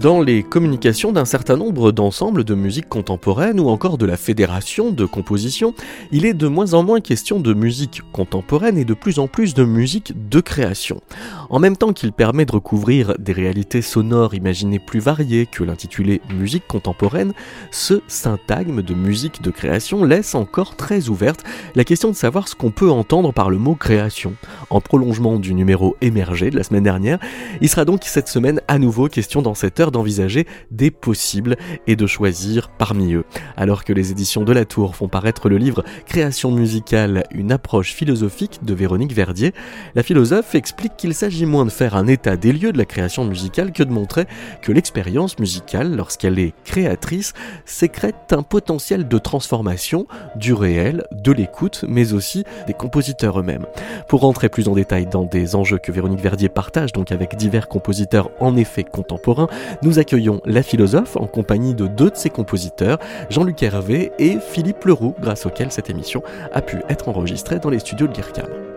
dans les communications d'un certain nombre d'ensembles de musique contemporaine ou encore de la fédération de composition, il est de moins en moins question de musique contemporaine et de plus en plus de musique de création. En même temps qu'il permet de recouvrir des réalités sonores imaginées plus variées que l'intitulé musique contemporaine, ce syntagme de musique de création laisse encore très ouverte la question de savoir ce qu'on peut entendre par le mot création. En prolongement du numéro émergé de la semaine dernière, il sera donc cette semaine à nouveau question dans cette d'envisager des possibles et de choisir parmi eux. Alors que les éditions de la Tour font paraître le livre Création musicale, une approche philosophique de Véronique Verdier, la philosophe explique qu'il s'agit moins de faire un état des lieux de la création musicale que de montrer que l'expérience musicale, lorsqu'elle est créatrice, sécrète un potentiel de transformation du réel, de l'écoute, mais aussi des compositeurs eux-mêmes. Pour rentrer plus en détail dans des enjeux que Véronique Verdier partage donc avec divers compositeurs en effet contemporains, nous accueillons la philosophe en compagnie de deux de ses compositeurs, Jean-Luc Hervé et Philippe Leroux, grâce auquel cette émission a pu être enregistrée dans les studios de Guercam.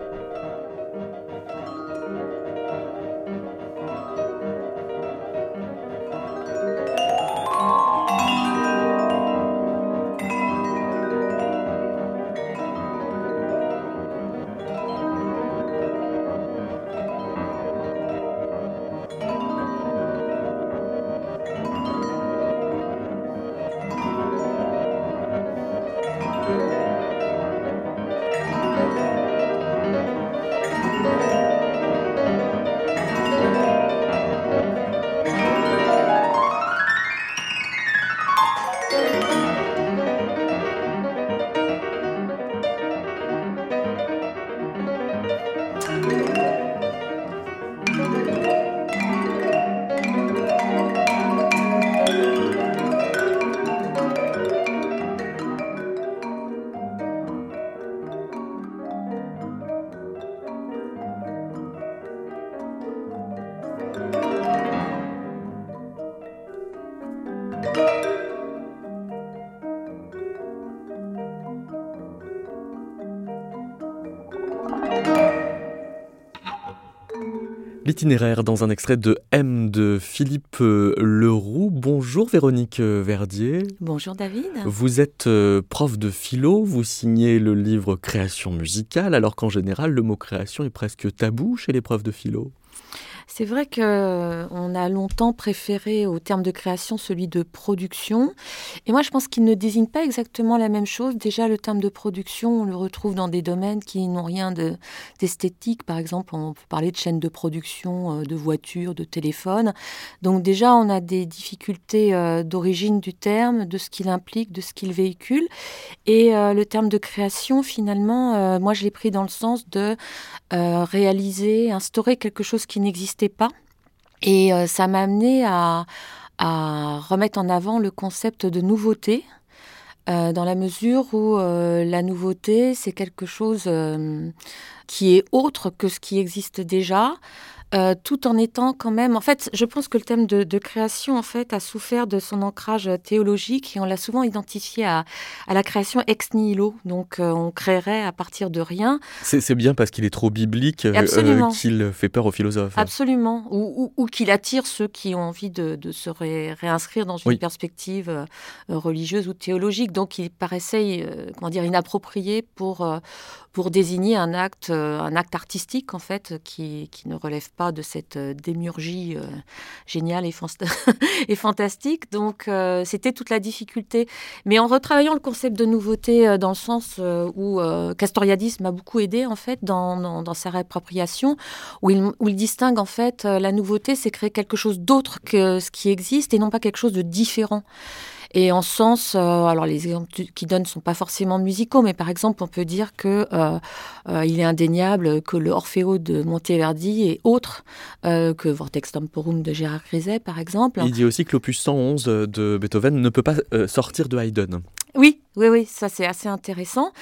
L'itinéraire dans un extrait de M de Philippe euh, Leroux. Bonjour Véronique euh, Verdier. Bonjour David. Vous êtes euh, prof de philo, vous signez le livre Création musicale, alors qu'en général le mot création est presque tabou chez les profs de philo. C'est vrai qu'on euh, a longtemps préféré au terme de création celui de production. Et moi, je pense qu'il ne désigne pas exactement la même chose. Déjà, le terme de production, on le retrouve dans des domaines qui n'ont rien d'esthétique. Par exemple, on peut parler de chaînes de production euh, de voitures, de téléphones. Donc déjà, on a des difficultés euh, d'origine du terme, de ce qu'il implique, de ce qu'il véhicule. Et le terme de création, finalement, moi, je l'ai pris dans le sens de réaliser, instaurer quelque chose qui Et euh, ça m'a amené à, remettre en avant le concept de nouveauté, euh, dans la mesure où euh, la nouveauté, c'est quelque chose qui est autre que ce qui existe déjà, euh, tout en étant quand même. En fait, je pense que le thème de, création, en fait, a souffert de son ancrage théologique et on l'a souvent identifié à, la création ex nihilo. Donc, euh, on créerait à partir de rien. C'est bien parce qu'il est trop biblique euh, qu'il fait peur aux philosophes. Absolument. Ou, qu'il attire ceux qui ont envie de, se réinscrire dans une perspective religieuse ou théologique. Donc, il paraissait, comment dire, inapproprié pour pour désigner un acte, un acte artistique en fait qui, qui ne relève pas de cette euh, démurgie euh, géniale et, fantastique. Donc euh, c'était toute la difficulté. Mais en retravaillant le concept de nouveauté dans le sens où Castoriadis m'a beaucoup aidé en fait dans, dans, sa réappropriation, où il, où il, distingue en fait la nouveauté, c'est créer quelque chose d'autre que ce qui existe et non pas quelque chose de différent. Et en sens, euh, alors les exemples qu'il donne ne sont pas forcément musicaux, mais par exemple, on peut dire que euh, euh, il est indéniable que le Orfeo de Monteverdi est autre que Vortex Temporum de Gérard Griset, par exemple. Il dit aussi que l'opus 111 de Beethoven ne peut pas sortir de Haydn. Oui, oui, oui, ça c'est assez intéressant.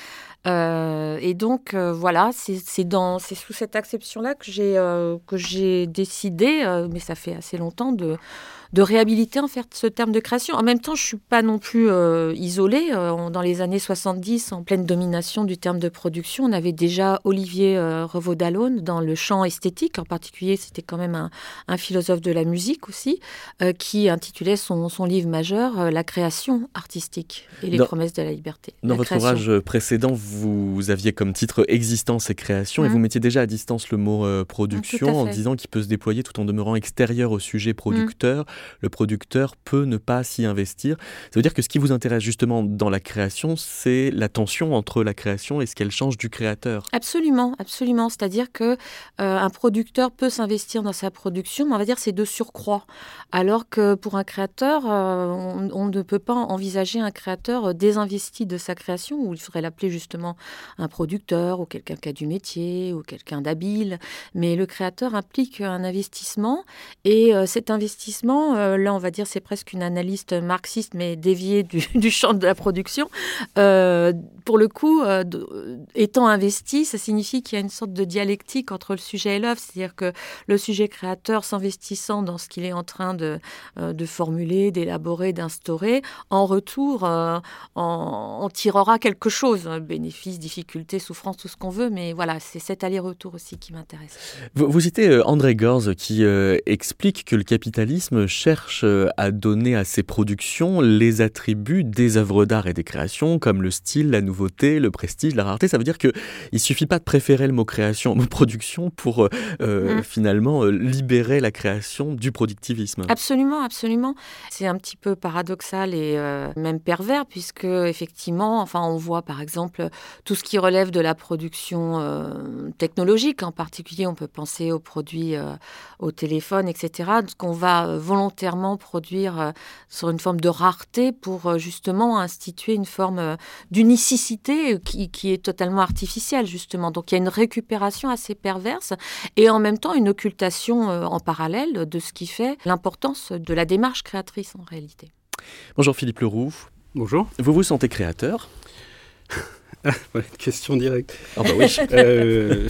et donc voilà, c'est sous cette acception-là que j'ai décidé, mais ça fait assez longtemps, de de réhabiliter en fait ce terme de création. En même temps, je suis pas non plus euh, isolée. Euh, dans les années 70, en pleine domination du terme de production, on avait déjà Olivier euh, Revaud-Dallon dans le champ esthétique. En particulier, c'était quand même un, philosophe de la musique aussi, qui intitulait son, livre majeur La création artistique et les promesses de la liberté. Dans votre ouvrage précédent, vous, aviez comme titre Existence et création, et vous mmh. mettiez déjà à distance le mot production en disant qu'il peut se déployer tout en demeurant extérieur au sujet producteur le producteur peut ne pas s'y investir. Ça veut dire que ce qui vous intéresse justement dans la création, c'est la tension entre la création et ce qu'elle change du créateur. Absolument, absolument. C'est-à-dire que euh, un producteur peut s'investir dans sa production, mais on va dire c'est de surcroît. Alors que pour un créateur, euh, on, ne peut pas envisager un créateur désinvesti de sa création, ou il faudrait l'appeler justement un producteur, ou quelqu'un qui a du métier, ou quelqu'un d'habile. Mais le créateur implique un investissement, et euh, cet investissement euh, là, on va dire, c'est presque une analyste marxiste, mais déviée du, champ de la production. Euh, pour le coup, euh, étant investi, ça signifie qu'il y a une sorte de dialectique entre le sujet et l'œuvre, c'est-à-dire que le sujet créateur s'investissant dans ce qu'il est en train de, formuler, d'élaborer, d'instaurer, en retour, en, tirera quelque chose, bénéfice, difficulté, souffrance, tout ce qu'on veut, mais voilà, c'est cet aller-retour aussi qui m'intéresse. Vous, citez André Gorz qui explique que le capitalisme cherche euh, à donner à ses productions les attributs des œuvres d'art et des créations, comme le style, la nouveauté, le prestige, la rareté. Ça veut dire qu'il ne suffit pas de préférer le mot création au mot production pour euh, euh, mmh. finalement libérer la création du productivisme. Absolument, absolument. C'est un petit peu paradoxal et même pervers, puisque effectivement, enfin, on voit par exemple tout ce qui relève de la production technologique, en particulier, on peut penser aux produits au téléphone, etc., qu'on va volontairement volontairement produire euh, sur une forme de rareté pour euh, justement instituer une forme euh, d'unicité qui, qui, est totalement artificielle, justement. Donc il y a une récupération assez perverse et en même temps une occultation en parallèle de ce qui fait l'importance de la démarche créatrice en réalité. Bonjour Philippe Leroux. Bonjour. Vous vous sentez créateur? Question directe. Ah bah oui.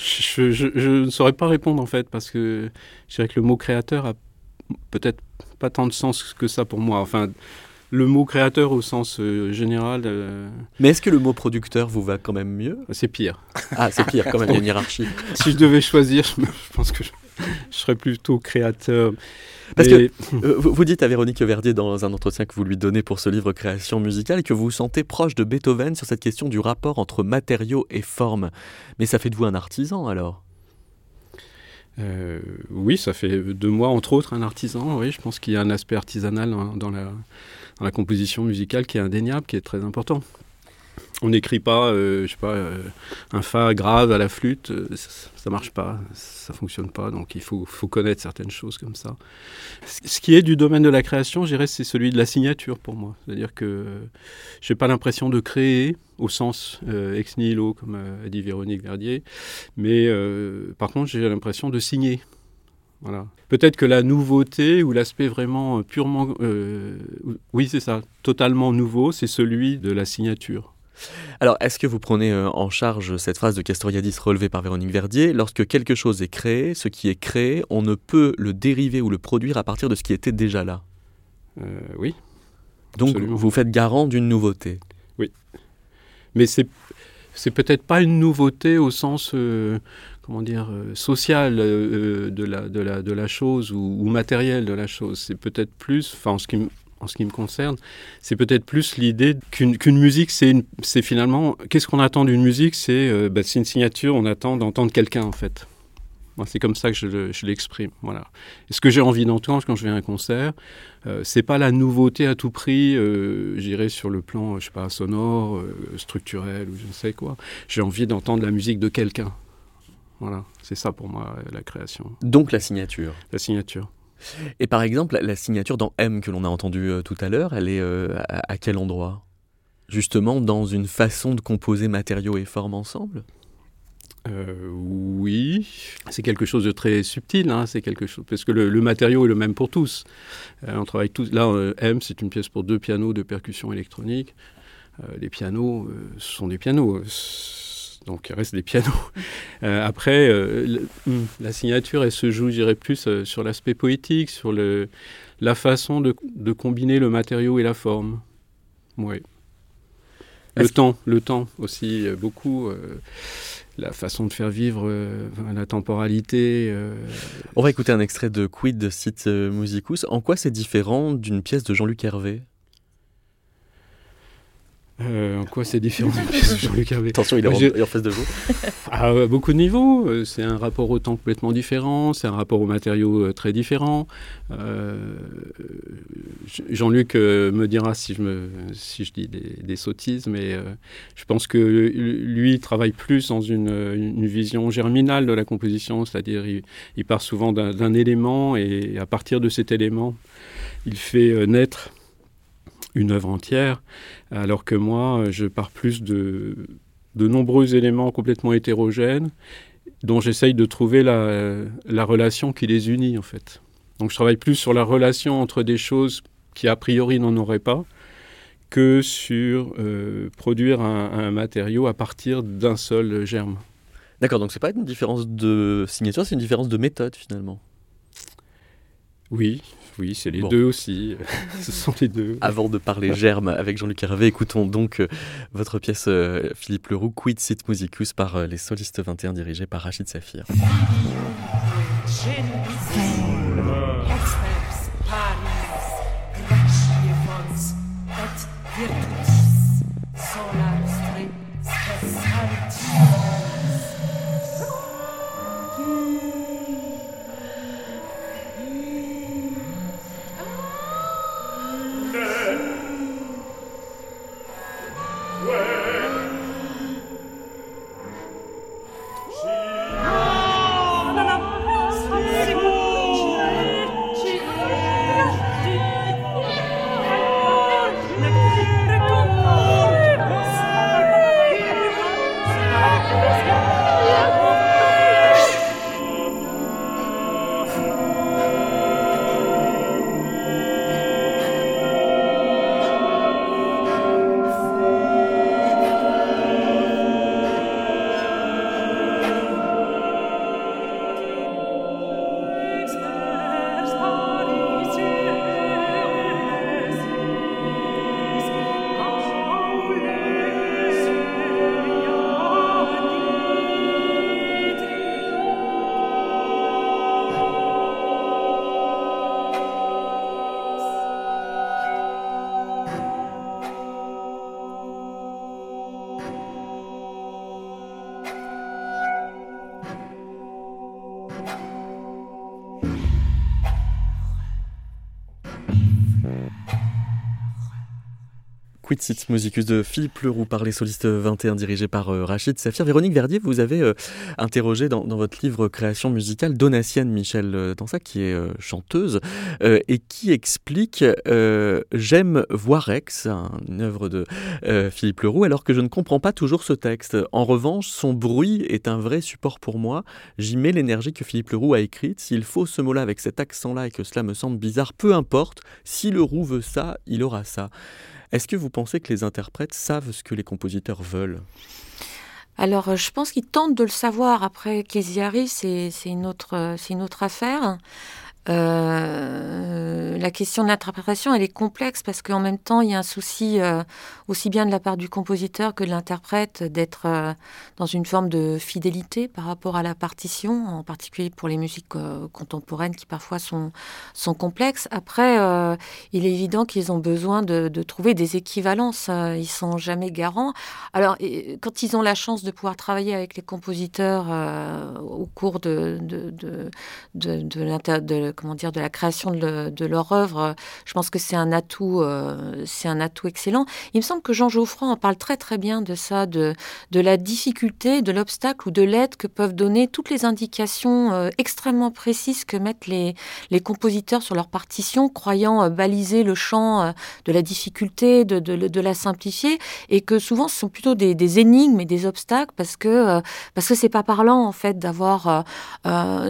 je, je, ne saurais pas répondre en fait parce que je dirais que le mot créateur a peut-être pas tant de sens que ça pour moi. Enfin, le mot créateur au sens euh, général. Euh, Mais est-ce que le mot producteur vous va quand même mieux? C'est pire. Ah, c'est pire quand même, il y a une hiérarchie. si je devais choisir, je, pense que je, serais plutôt créateur. Parce que euh, vous dites à Véronique Verdier dans un entretien que vous lui donnez pour ce livre Création musicale que vous vous sentez proche de Beethoven sur cette question du rapport entre matériaux et forme. Mais ça fait de vous un artisan alors? Euh, oui, ça fait de moi, entre autres, un artisan. Oui, je pense qu'il y a un aspect artisanal dans, la, composition musicale qui est indéniable, qui est très important on n'écrit pas, euh, je sais pas, euh, un fa grave à la flûte, ça, ne marche pas, ça fonctionne pas. Donc il faut, connaître certaines choses comme ça. Ce qui est du domaine de la création, je dirais, c'est celui de la signature pour moi. C'est-à-dire que j'ai pas l'impression de créer au sens ex nihilo, comme a dit Véronique Verdier, mais par contre j'ai l'impression de signer. Voilà. Peut-être que la nouveauté ou l'aspect vraiment purement, oui c'est ça, totalement nouveau, c'est celui de la signature. Alors, est-ce que vous prenez euh, en charge cette phrase de Castoriadis relevée par Véronique Verdier? Lorsque quelque chose est créé, ce qui est créé, on ne peut le dériver ou le produire à partir de ce qui était déjà là euh, Oui. Donc, vous faites garant d'une nouveauté Oui. Mais c'est c'est peut-être pas une nouveauté au sens euh, comment dire social de, la, de, la, de la chose ou, matériel de la chose. C'est peut-être plus, enfin en ce qui en ce qui me concerne, c'est peut-être plus l'idée qu'une musique, c'est finalement, qu'est-ce qu'on attend d'une musique? Euh, bah, C'est une signature, on attend d'entendre quelqu'un en fait. C'est comme ça que je l'exprime. voilà. Et ce que j'ai envie d'entendre quand je vais à un concert, euh, c'est pas la nouveauté à tout prix, euh, j'irai sur le plan, je sais pas, sonore, euh, structurel ou je ne sais quoi. J'ai envie d'entendre la musique de quelqu'un. Voilà, c'est ça pour moi la création. Donc la signature. La signature. Et par exemple, la signature dans M que l'on a entendu euh, tout à l'heure, elle est euh, à, quel endroit? Justement dans une façon de composer matériaux et formes ensemble? Euh, oui, c'est quelque chose de très subtil, hein, c'est quelque chose parce que le, matériau est le même pour tous. on travaille tous. Là, M, c'est une pièce pour deux pianos de percussion électronique. les pianos, ce sont des pianos donc il reste des pianos. après, hmm, la signature, elle se joue, je dirais, plus sur l'aspect poétique, sur le, la façon de, de, combiner le matériau et la forme. Oui. Le temps, le temps aussi, beaucoup la façon de faire vivre euh, la temporalité. Euh. On va écouter un extrait de Quid de Site Musicus. En quoi c'est différent d'une pièce de Jean-Luc Hervé? Euh, en quoi c'est différent de Jean-Luc Hervé Attention, il est, en, face de vous. À beaucoup de niveaux. Euh, c'est un rapport au temps complètement différent, c'est un rapport aux matériaux euh, très différent. Jean-Luc me dira si je, me, si je dis des, sottises, mais je pense que lui travaille plus dans une, vision germinale de la composition, c'est-à-dire il, il, part souvent d'un élément et à partir de cet élément, il fait naître une œuvre entière, alors que moi, je pars plus de, de nombreux éléments complètement hétérogènes, dont j'essaye de trouver la, la, relation qui les unit, en fait. Donc je travaille plus sur la relation entre des choses qui, a priori, n'en auraient pas, que sur euh, produire un, un, matériau à partir d'un seul germe. D'accord, donc c'est pas une différence de signature, c'est une différence de méthode, finalement? Oui, oui, c'est les deux aussi. Ce sont les deux. Avant de parler germe avec Jean-Luc Hervé, écoutons donc euh, votre pièce euh, Philippe Leroux, Quid Sit Musicus par euh, les solistes 21 dirigés par Rachid Safir. Musicus de Philippe Leroux par les solistes 21 dirigé par euh, Rachid Safir. Véronique Verdier, vous avez euh, interrogé dans, votre livre Création musicale Donatienne Michel euh, Dansac, qui est chanteuse et qui explique J'aime voir Rex, une œuvre de Philippe Leroux, alors que je ne comprends pas toujours ce texte. En revanche, son bruit est un vrai support pour moi. J'y mets l'énergie que Philippe Leroux a écrite. S'il faut ce mot-là avec cet accent-là et que cela me semble bizarre, peu importe. Si Leroux veut ça, il aura ça. Est-ce que vous pensez que les interprètes savent ce que les compositeurs veulent? Alors, je pense qu'ils tentent de le savoir. Après, qu'ils c'est une, autre, une autre affaire. Euh, la question de l'interprétation, elle est complexe parce qu'en même temps, il y a un souci euh, aussi bien de la part du compositeur que de l'interprète d'être euh, dans une forme de fidélité par rapport à la partition, en particulier pour les musiques contemporaines qui parfois sont, complexes. Après, il est évident qu'ils ont besoin de, trouver des équivalences. ils sont jamais garants. Alors, quand ils ont la chance de pouvoir travailler avec les compositeurs au cours de, de, de comment dire, de la création de, leur œuvre, je pense que c'est un atout, euh, c'est un atout excellent. Il me semble que Jean Geoffroy en parle très très bien de ça, de, de la difficulté, de l'obstacle ou de l'aide que peuvent donner toutes les indications euh, extrêmement précises que mettent les, les compositeurs sur leur partition, croyant euh, baliser le champ de la difficulté, de, de, la simplifier, et que souvent ce sont plutôt des, énigmes et des obstacles parce que parce que c'est pas parlant en fait d'avoir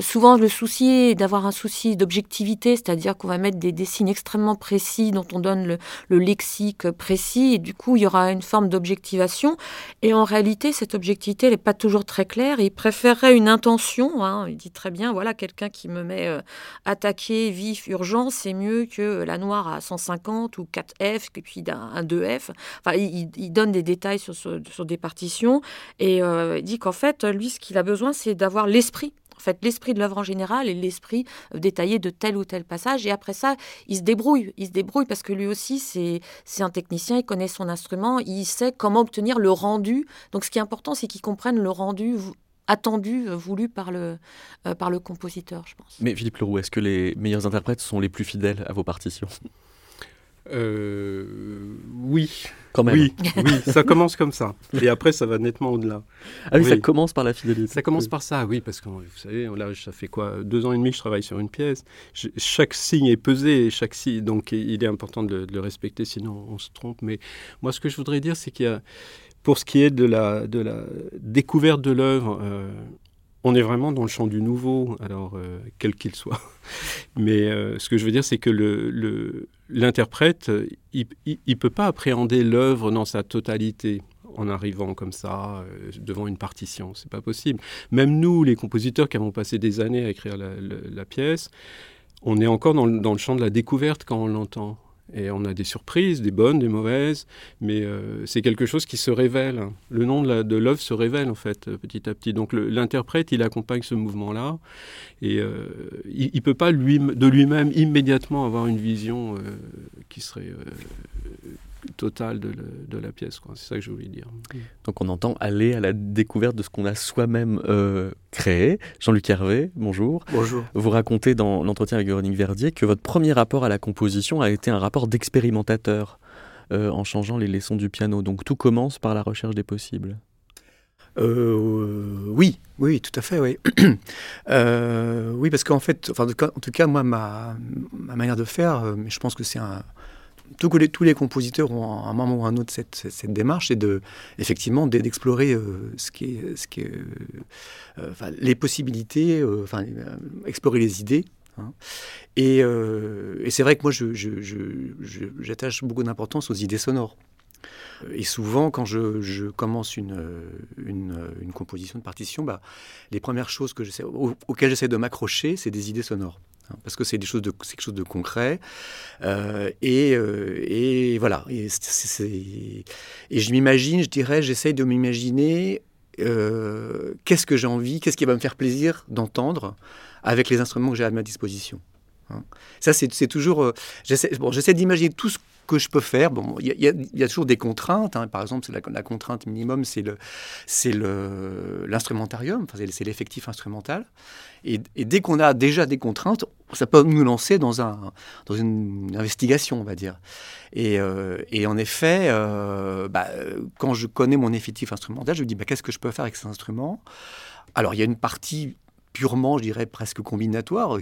souvent le souci d'avoir un souci d'objectivité, c'est-à-dire qu'on va mettre des, signes extrêmement précis dont on donne le, lexique précis, et du coup, il y aura une forme d'objectivation. Et en réalité, cette objectivité, n'est pas toujours très claire. Il préférerait une intention. Hein. Il dit très bien, voilà, quelqu'un qui me met euh, attaqué, vif, urgent, c'est mieux que la noire à 150 ou 4F, et puis un, 2F. Enfin, il, donne des détails sur, sur, des partitions, et euh, il dit qu'en fait, lui, ce qu'il a besoin, c'est d'avoir l'esprit en fait l'esprit de l'œuvre en général et l'esprit euh, détaillé de tel ou tel passage. Et après ça, il se débrouille. Il se débrouille parce que lui aussi, c'est un technicien, il connaît son instrument, il sait comment obtenir le rendu. Donc ce qui est important, c'est qu'il comprenne le rendu attendu, euh, voulu par le, euh, par le compositeur, je pense. Mais Philippe Leroux, est-ce que les meilleurs interprètes sont les plus fidèles à vos partitions? Euh, oui. Quand même. Oui, oui, ça commence comme ça. Et après, ça va nettement au-delà. Ah oui, ça commence par la fidélité. Ça commence par ça, oui, parce que vous savez, là, ça fait quoi Deux ans et demi que je travaille sur une pièce. chaque signe est pesé, chaque signe, donc il est important de, le respecter, sinon on se trompe. Mais moi, ce que je voudrais dire, c'est qu'il y a, pour ce qui est de la, de la découverte de l'œuvre, euh, on est vraiment dans le champ du nouveau, alors euh, quel qu'il soit. Mais euh, ce que je veux dire, c'est que l'interprète, le, il ne peut pas appréhender l'œuvre dans sa totalité en arrivant comme ça euh, devant une partition. C'est pas possible. Même nous, les compositeurs qui avons passé des années à écrire la, pièce, on est encore dans le champ de la découverte quand on l'entend. Et on a des surprises, des bonnes, des mauvaises, mais euh, c'est quelque chose qui se révèle. Le nom de l'œuvre se révèle en fait euh, petit à petit. Donc l'interprète, il accompagne ce mouvement-là, et euh, il ne peut pas lui, de lui-même immédiatement avoir une vision qui serait totale de, la pièce. C'est ça que je voulais dire. Donc on entend aller à la découverte de ce qu'on a soi-même euh, créé. Jean-Luc Hervé, bonjour. Bonjour. Vous racontez dans l'entretien avec Véronique Verdier que votre premier rapport à la composition a été un rapport d'expérimentateur euh, en changeant les leçons du piano. Donc tout commence par la recherche des possibles. Euh, oui, oui, tout à fait, oui. oui, parce qu'en fait, enfin, en tout cas, moi, ma, ma manière de faire, mais je pense que c'est un, tous les, compositeurs ont à un moment ou à un autre cette, démarche, c'est de, effectivement d'explorer euh, ce ce euh, les possibilités, euh, explorer les idées. Hein. Et, et c'est vrai que moi, j'attache beaucoup d'importance aux idées sonores. Et souvent, quand je, commence une, une, une, composition de partition, bah, les premières choses que auxquelles j'essaie de m'accrocher, c'est des idées sonores. Hein, parce que c'est choses de, quelque chose de concret. Euh, et, euh, et, voilà. Et, je m'imagine, je dirais, j'essaye de m'imaginer euh, qu'est-ce que j'ai envie, qu'est-ce qui va me faire plaisir d'entendre avec les instruments que j'ai à ma disposition. Hein. Ça, c'est toujours. j'essaie d'imaginer tout ce que je peux faire. Bon, il y, a toujours des contraintes. Hein. Par exemple, la, la, contrainte minimum, c'est le, c'est le, l'instrumentarium, c'est l'effectif instrumental. Et, dès qu'on a déjà des contraintes, ça peut nous lancer dans, un, dans une investigation, on va dire. Et, euh, en effet, euh, bah, quand je connais mon effectif instrumental, je me dis bah, qu'est-ce que je peux faire avec cet instrument? Alors, il y a une partie purement, je dirais, presque combinatoire.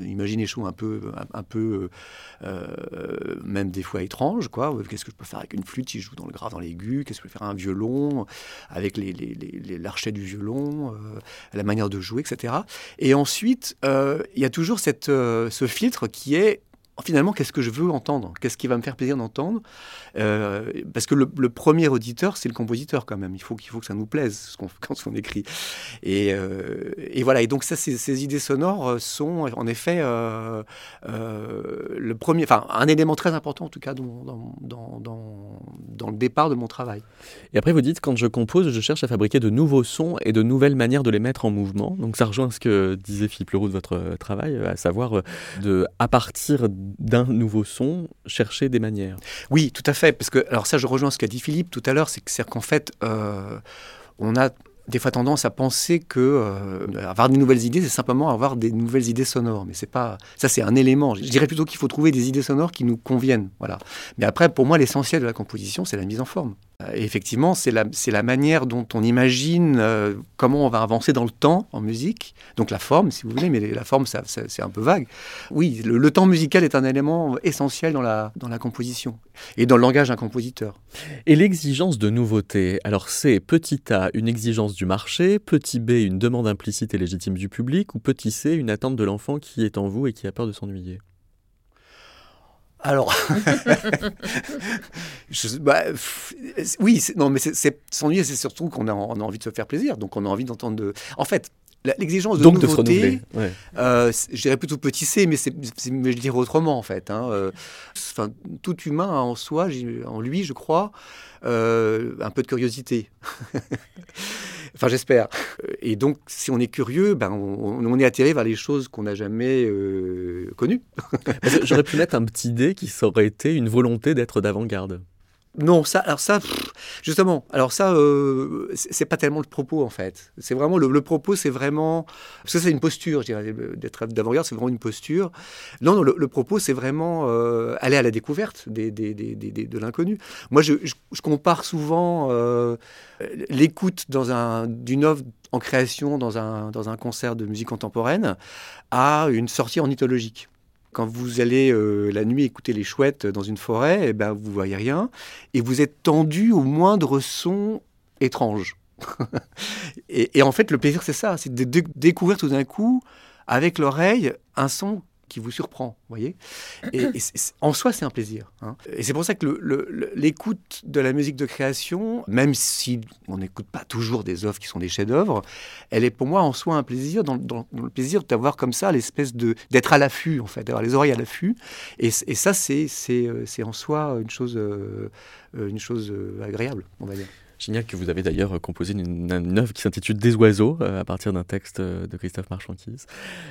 Imaginez des choses un peu, un, peu euh, même des fois étranges. quoi. Qu'est-ce que je peux faire avec une flûte si je joue dans le grave, dans l'aigu? Qu'est-ce que je peux faire un violon avec l'archet les, du violon, euh, la manière de jouer, etc. Et ensuite, euh, il y a toujours cette, ce filtre qui est finalement, qu'est-ce que je veux entendre? Qu'est-ce qui va me faire plaisir d'entendre? Euh, Parce que le, premier auditeur, c'est le compositeur quand même. Il faut qu'il faut que ça nous plaise ce qu'on, quand on écrit. Et, euh, et, voilà. Et donc ça, ces, idées sonores euh, sont en effet le premier, un élément très important en tout cas dans, dans, dans, le départ de mon travail. Et après, vous dites quand je compose, je cherche à fabriquer de nouveaux sons et de nouvelles manières de les mettre en mouvement. Donc ça rejoint ce que disait Philippe Leroux de votre travail, à savoir de à partir d'un nouveau son, chercher des manières. Oui, tout à fait. Parce que, alors ça, je rejoins ce qu'a dit Philippe tout à l'heure, c'est qu'en fait, euh, on a des fois tendance à penser que euh, avoir des nouvelles idées, c'est simplement avoir des nouvelles idées sonores. Mais c'est pas ça, c'est un élément. Je dirais plutôt qu'il faut trouver des idées sonores qui nous conviennent. Voilà. Mais après, pour moi, l'essentiel de la composition, c'est la mise en forme. Et effectivement, c'est la, manière dont on imagine euh, comment on va avancer dans le temps en musique. Donc la forme, si vous voulez, mais la forme, c'est un peu vague. Oui, le, temps musical est un élément essentiel dans la composition et dans le langage d'un compositeur. Et l'exigence de nouveauté, alors c'est petit a, une exigence du marché, petit b, une demande implicite et légitime du public, ou petit c, une attente de l'enfant qui est en vous et qui a peur de s'ennuyer? Alors, bah, oui, non, mais c'est s'ennuyer, c'est surtout qu'on a, on a, envie de se faire plaisir, donc on a envie d'entendre de. En fait, l'exigence de donc nouveauté, de ouais. euh, je dirais plutôt petit c, mais, c'est, je dirais autrement en fait. Hein, euh, enfin, tout humain a en soi, en lui, je crois, euh, un peu de curiosité. Enfin, j'espère. Et donc, si on est curieux, ben, on, est attiré vers les choses qu'on n'a jamais euh, connues. J'aurais pu mettre un petit dé qui aurait été une volonté d'être d'avant-garde. Non, ça, alors ça, justement, alors ça, euh, c'est pas tellement le propos en fait. C'est vraiment le, propos, c'est vraiment parce que c'est une posture, je dirais, d'être d'avant-garde, c'est vraiment une posture. Non, non, le, propos, c'est vraiment euh, aller à la découverte des, des, des, de l'inconnu. Moi, je, compare souvent euh, l'écoute dans un d'une œuvre en création dans un dans un concert de musique contemporaine à une sortie ornithologique. Quand vous allez euh, la nuit écouter les chouettes dans une forêt, eh ben, vous voyez rien et vous êtes tendu au moindre son étrange. et, en fait, le plaisir, c'est ça, c'est de découvrir tout d'un coup, avec l'oreille, un son qui vous surprend, voyez. Et, en soi, c'est un plaisir. Hein. Et c'est pour ça que l'écoute de la musique de création, même si on n'écoute pas toujours des œuvres qui sont des chefs-d'œuvre, elle est pour moi en soi un plaisir, dans, le plaisir d'avoir comme ça l'espèce de d'être à l'affût, en fait, d'avoir les oreilles à l'affût. Et, ça, c'est euh, en soi une chose, euh, une chose euh, agréable, on va dire. Génial que vous avez d'ailleurs composé une, œuvre qui s'intitule Des oiseaux euh, à partir d'un texte euh, de Christophe Marchanquise.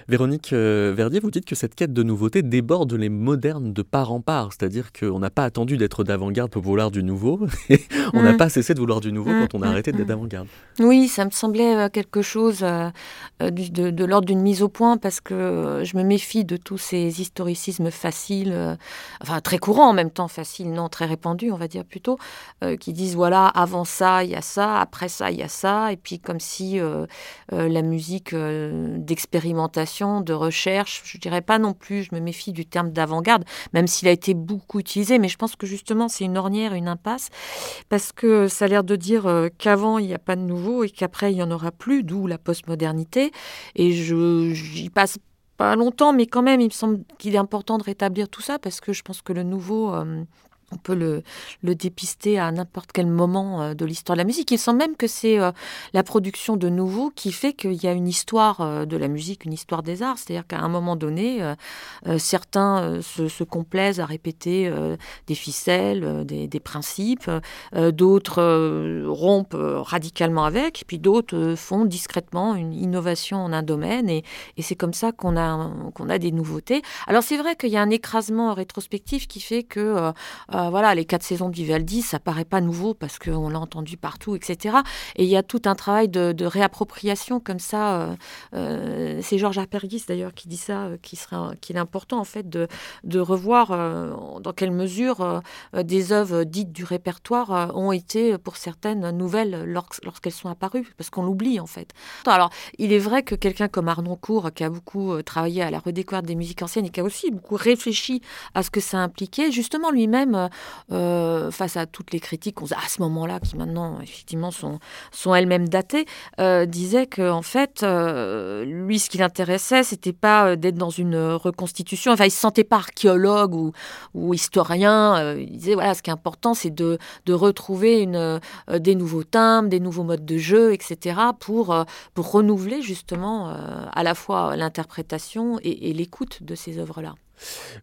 Véronique euh, Verdier, vous dites que cette quête de nouveauté déborde les modernes de part en part, c'est-à-dire qu'on n'a pas attendu d'être d'avant-garde pour vouloir du nouveau, et on n'a mm. pas cessé de vouloir du nouveau quand on a mm. arrêté d'être d'avant-garde. Oui, ça me semblait quelque chose de, de l'ordre d'une mise au point parce que je me méfie de tous ces historicismes faciles, enfin très courants en même temps, faciles, non très répandus, on va dire plutôt, qui disent voilà, avant ça, il y a ça, après ça, il y a ça, et puis comme si euh, euh, la musique euh, d'expérimentation, de recherche, je dirais pas non plus, je me méfie du terme d'avant-garde, même s'il a été beaucoup utilisé, mais je pense que justement c'est une ornière, une impasse, parce que ça a l'air de dire qu'avant il n'y a pas de nouveau et qu'après il y en aura plus, d'où la postmodernité, et je j'y passe pas longtemps, mais quand même, il me semble qu'il est important de rétablir tout ça parce que je pense que le nouveau on peut le, dépister à n'importe quel moment euh, de l'histoire de la musique. Il semble même que c'est euh, la production de nouveau qui fait qu'il y a une histoire euh, de la musique, une histoire des arts. C'est-à-dire qu'à un moment donné, certains se, complaisent à répéter des ficelles, des, principes, d'autres rompent radicalement avec, puis d'autres font discrètement une innovation en un domaine. Et, c'est comme ça qu'on a, qu'on a des nouveautés. Alors c'est vrai qu'il y a un écrasement rétrospectif qui fait que voilà, les quatre saisons de Vivaldi, ça paraît pas nouveau parce qu'on l'a entendu partout, etc. Et il y a tout un travail de, réappropriation comme ça. Euh, euh, c'est Georges Apergis d'ailleurs qui dit ça, qui serait, qu'il est important en fait de, de revoir dans quelle mesure des œuvres dites du répertoire ont été pour certaines nouvelles lorsqu'elles sont apparues, parce qu'on l'oublie en fait. Alors, il est vrai que quelqu'un comme Arnoncourt, qui a beaucoup travaillé à la redécouverte des musiques anciennes et qui a aussi beaucoup réfléchi à ce que ça impliquait, justement lui-même euh, face à toutes les critiques qu'on à ce moment-là, qui maintenant effectivement sont, elles-mêmes datées, euh, disait que en fait, euh, lui, ce qui l'intéressait, c'était pas d'être dans une reconstitution. Enfin, il se sentait pas archéologue ou, historien. il disait voilà, ce qui est important, c'est de, retrouver des nouveaux timbres, des nouveaux modes de jeu, etc., pour, pour renouveler justement à la fois l'interprétation et l'écoute de ces œuvres-là.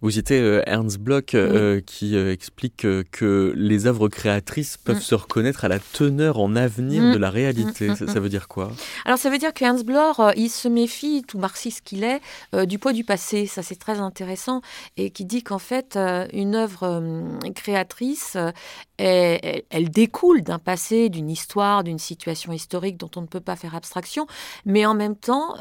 Vous citez euh, Ernst Bloch euh, qui euh, explique que les œuvres créatrices peuvent mm. se reconnaître à la teneur en avenir mm. de la réalité. Mm, ça, veut dire quoi? Alors ça veut dire que Ernst Bloch, il se méfie, tout marxiste qu'il est, du poids du passé. Ça c'est très intéressant et qui dit qu'en fait une œuvre créatrice, elle, découle d'un passé, d'une histoire, d'une situation historique dont on ne peut pas faire abstraction, mais en même temps,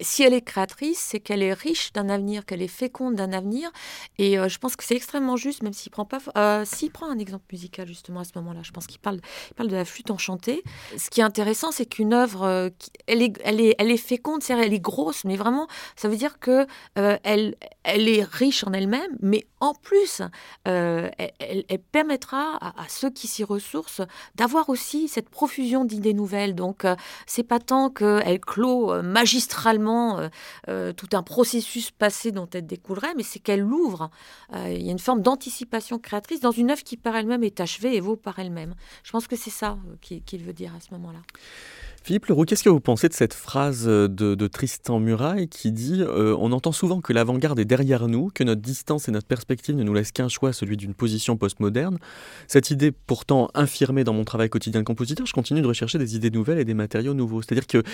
si elle est créatrice, c'est qu'elle est riche d'un avenir, qu'elle est féconde d'un avenir. Et je pense que c'est extrêmement juste, même s'il prend pas, s'il prend un exemple musical justement à ce moment-là. Je pense qu'il parle, il parle de la flûte enchantée. Ce qui est intéressant, c'est qu'une œuvre, elle est, elle est, elle est féconde, c'est elle est grosse, mais vraiment, ça veut dire que elle, elle est riche en elle-même, mais en plus, elle, permettra à, ceux qui s'y ressourcent d'avoir aussi cette profusion d'idées nouvelles. Donc, c'est pas tant qu'elle clôt euh, magistralement euh, euh, tout un processus passé dont elle découlerait, mais c'est qu'elle ouvre. il y a une forme d'anticipation créatrice dans une œuvre qui par elle-même est achevée et vaut par elle-même. Je pense que c'est ça qu'il veut dire à ce moment-là. Philippe Leroux, qu'est-ce que vous pensez de cette phrase de, Tristan Muraille qui dit On entend souvent que l'avant-garde est derrière nous, que notre distance et notre perspective ne nous laissent qu'un choix, celui d'une position postmoderne. Cette idée, pourtant infirmée dans mon travail quotidien de compositeur, je continue de rechercher des idées nouvelles et des matériaux nouveaux. C'est-à-dire que,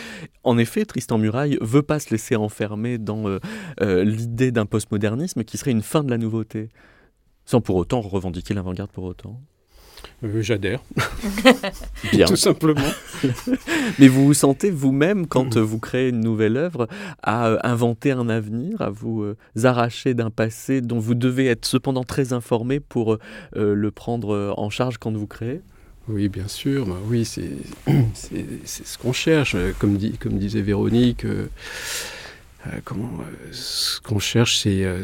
en effet, Tristan Muraille veut pas se laisser enfermer dans euh, euh, l'idée d'un postmodernisme qui serait une fin de la nouveauté, sans pour autant revendiquer l'avant-garde pour autant. Euh, j'adhère. Bien. Tout simplement. Mais vous vous sentez vous-même, quand mm. vous créez une nouvelle œuvre, à euh, inventer un avenir, à vous euh, arracher d'un passé dont vous devez être cependant très informé pour le prendre en charge quand vous créez? Oui, bien sûr. Bah oui, c'est ce qu'on cherche. Comme, dit, comme disait Véronique, comment, euh, ce qu'on cherche, c'est euh,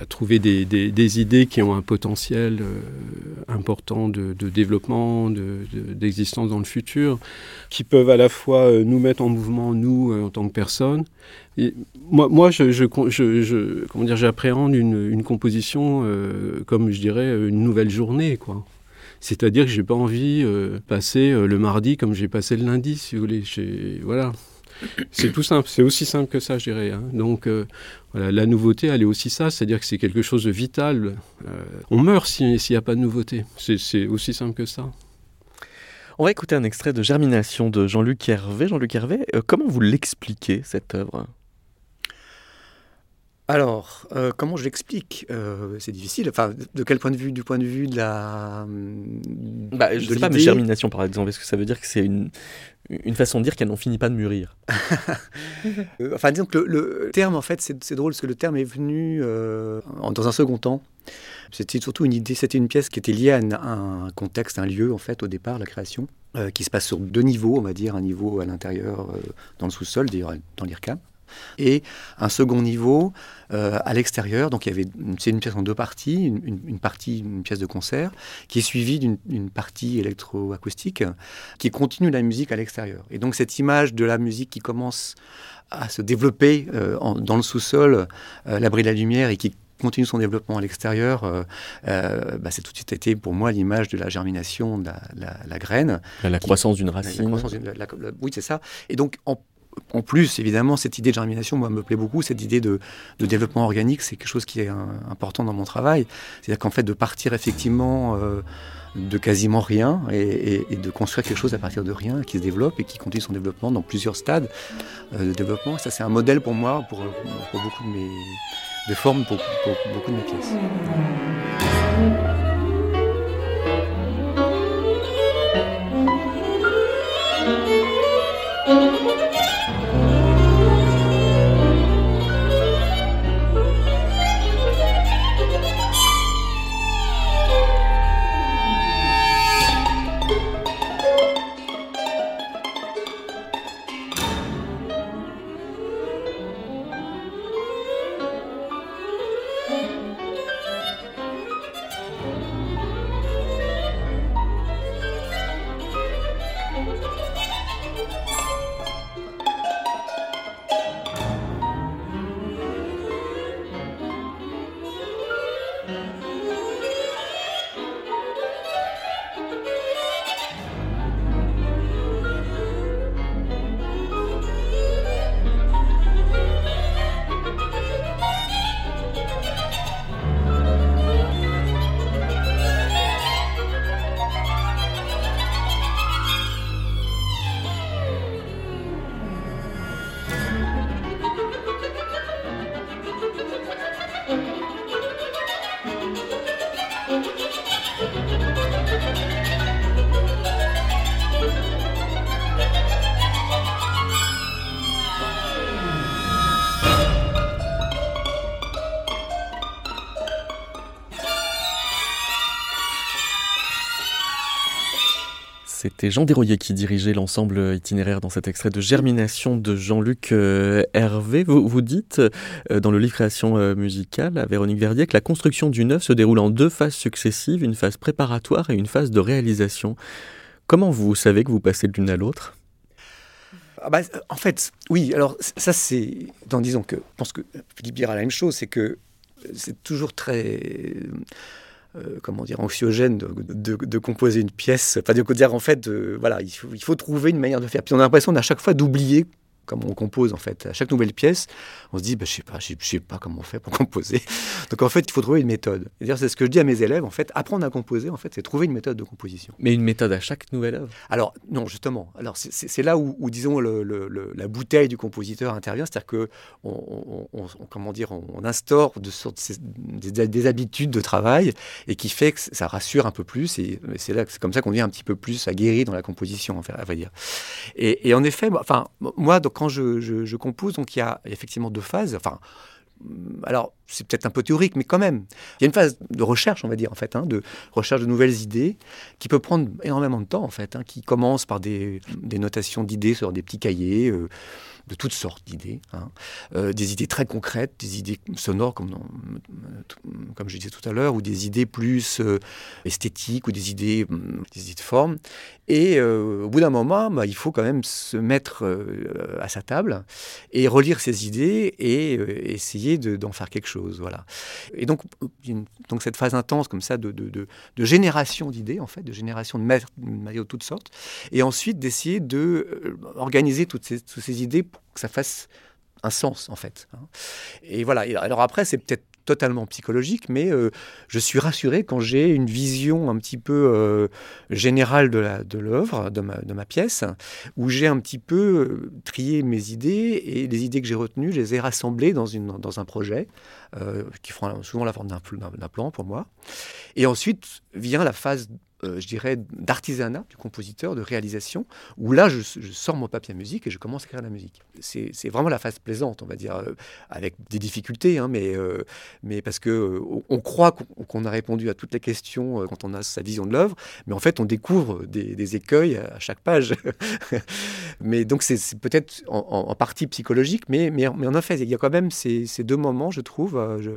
à trouver des, idées qui ont un potentiel important de, développement, d'existence de, dans le futur, qui peuvent à la fois nous mettre en mouvement, nous, en tant que personnes. Moi, j'appréhende une, une, composition comme, je dirais, une nouvelle journée, quoi. C'est-à-dire que j'ai pas envie de passer le mardi comme j'ai passé le lundi, si vous voulez. Voilà. C'est tout simple, c'est aussi simple que ça, je dirais. Hein. Donc, euh, voilà, la nouveauté, elle est aussi ça, c'est-à-dire que c'est quelque chose de vital. Euh, on meurt s'il n'y a pas de nouveauté. C'est aussi simple que ça. On va écouter un extrait de Germination de Jean-Luc Hervé. Jean-Luc Hervé, euh, comment vous l'expliquez, cette œuvre? Alors, comment je l'explique C'est difficile. Enfin, de quel point de vue? Du point de vue de la. Bah, je ne sais pas, mais germination, par exemple, est-ce que ça veut dire que c'est une, une façon de dire qu'elle n'en finit pas de mûrir? Euh, enfin, disons que le, terme, en fait, c'est drôle parce que le terme est venu euh, dans un second temps. C'était surtout une idée, c'était une pièce qui était liée à un, contexte, un lieu, en fait, au départ, la création, euh, qui se passe sur deux niveaux, on va dire, un niveau à l'intérieur, dans le sous-sol, d'ailleurs, dans l'IRCAM, et un second niveau euh, à l'extérieur. Donc il y avait c'est une pièce en deux parties, une, partie une pièce de concert qui est suivie d'une partie électroacoustique qui continue la musique à l'extérieur. Et donc cette image de la musique qui commence à se développer euh, dans le sous-sol, euh, l'abri de la lumière et qui continue son développement à l'extérieur, bah, c'est tout de suite été pour moi l'image de la germination de la, graine. La, croissance d'une racine. oui, c'est ça. Et donc, en en plus, évidemment, cette idée de germination, moi, me plaît beaucoup. Cette idée de, développement organique, c'est quelque chose qui est important dans mon travail. C'est-à-dire qu'en fait, de partir effectivement euh, de quasiment rien et, de construire quelque chose à partir de rien qui se développe et qui continue son développement dans plusieurs stades euh, de développement. Ça, c'est un modèle pour moi, pour, beaucoup de mes formes, pour beaucoup de mes pièces. Jean Desroyers qui dirigeait l'ensemble itinéraire dans cet extrait de Germination de Jean-Luc euh, Hervé. Vous, vous dites euh, dans le livre Création euh, musicale à Véronique Verdier que la construction du neuf se déroule en deux phases successives, une phase préparatoire et une phase de réalisation. Comment vous savez que vous passez de l'une à l'autre? Ah bah, en fait, oui. Alors ça, c'est, disons que, je pense que Philippe dira la même chose, c'est que c'est toujours très euh, comment dire, anxiogène de, composer une pièce. Enfin, de dire en fait, voilà, il faut, il faut, trouver une manière de faire. Puis on a l'impression à chaque fois d'oublier comme on compose en fait. À chaque nouvelle pièce, on se dit, bah, je sais pas, je sais pas comment on fait pour composer. Donc en fait, il faut trouver une méthode. C'est ce que je dis à mes élèves. En fait, apprendre à composer, en fait, c'est trouver une méthode de composition. Mais une méthode à chaque nouvelle œuvre? Alors non, justement. Alors c'est là où, disons le, la bouteille du compositeur intervient, c'est-à-dire que on, comment dire, on, instaure de sortes des, des, habitudes de travail et qui fait que ça rassure un peu plus. Et c'est là, c'est comme ça qu'on devient un petit peu plus aguerri dans la composition, à vrai dire. Et, et en effet, enfin moi donc quand je, compose, donc il y a effectivement deux phases. Enfin, alors, c'est peut-être un peu théorique, mais quand même. Il y a une phase de recherche, on va dire, en fait, hein, de recherche de nouvelles idées, qui peut prendre énormément de temps, en fait, hein, qui commence par des, notations d'idées sur des petits cahiers. Euh, de toutes sortes d'idées, hein. euh, des idées très concrètes, des idées sonores comme, je disais tout à l'heure, ou des idées plus euh, esthétiques ou des idées, hum, des idées de forme. Et au bout d'un moment, bah, il faut quand même se mettre à sa table et relire ses idées et essayer d'en faire quelque chose. Voilà. Et donc, donc cette phase intense comme ça de, génération d'idées, en fait, de génération de matériaux de toutes sortes, et ensuite d'essayer de organiser toutes ces, toutes ces idées que ça fasse un sens en fait. Hein. Et voilà. Alors après, c'est peut-être totalement psychologique, mais euh, je suis rassuré quand j'ai une vision un petit peu euh, générale de l'œuvre, de, de, ma, pièce, où j'ai un petit peu euh, trié mes idées et les idées que j'ai retenues, je les ai rassemblées dans, une, dans un projet qui fera souvent la forme d'un plan pour moi. Et ensuite vient la phase euh, je dirais, d'artisanat du compositeur, de réalisation, où là, je, sors mon papier à musique et je commence à écrire la musique. C'est vraiment la phase plaisante, on va dire, euh, avec des difficultés, hein, mais, euh, mais parce que on croit qu'on a répondu à toutes les questions quand on a sa vision de l'œuvre, mais en fait, on découvre des, écueils à chaque page. mais donc, c'est peut-être en, partie psychologique, mais, mais, en effet, il y a quand même ces, ces deux moments, je trouve. Je...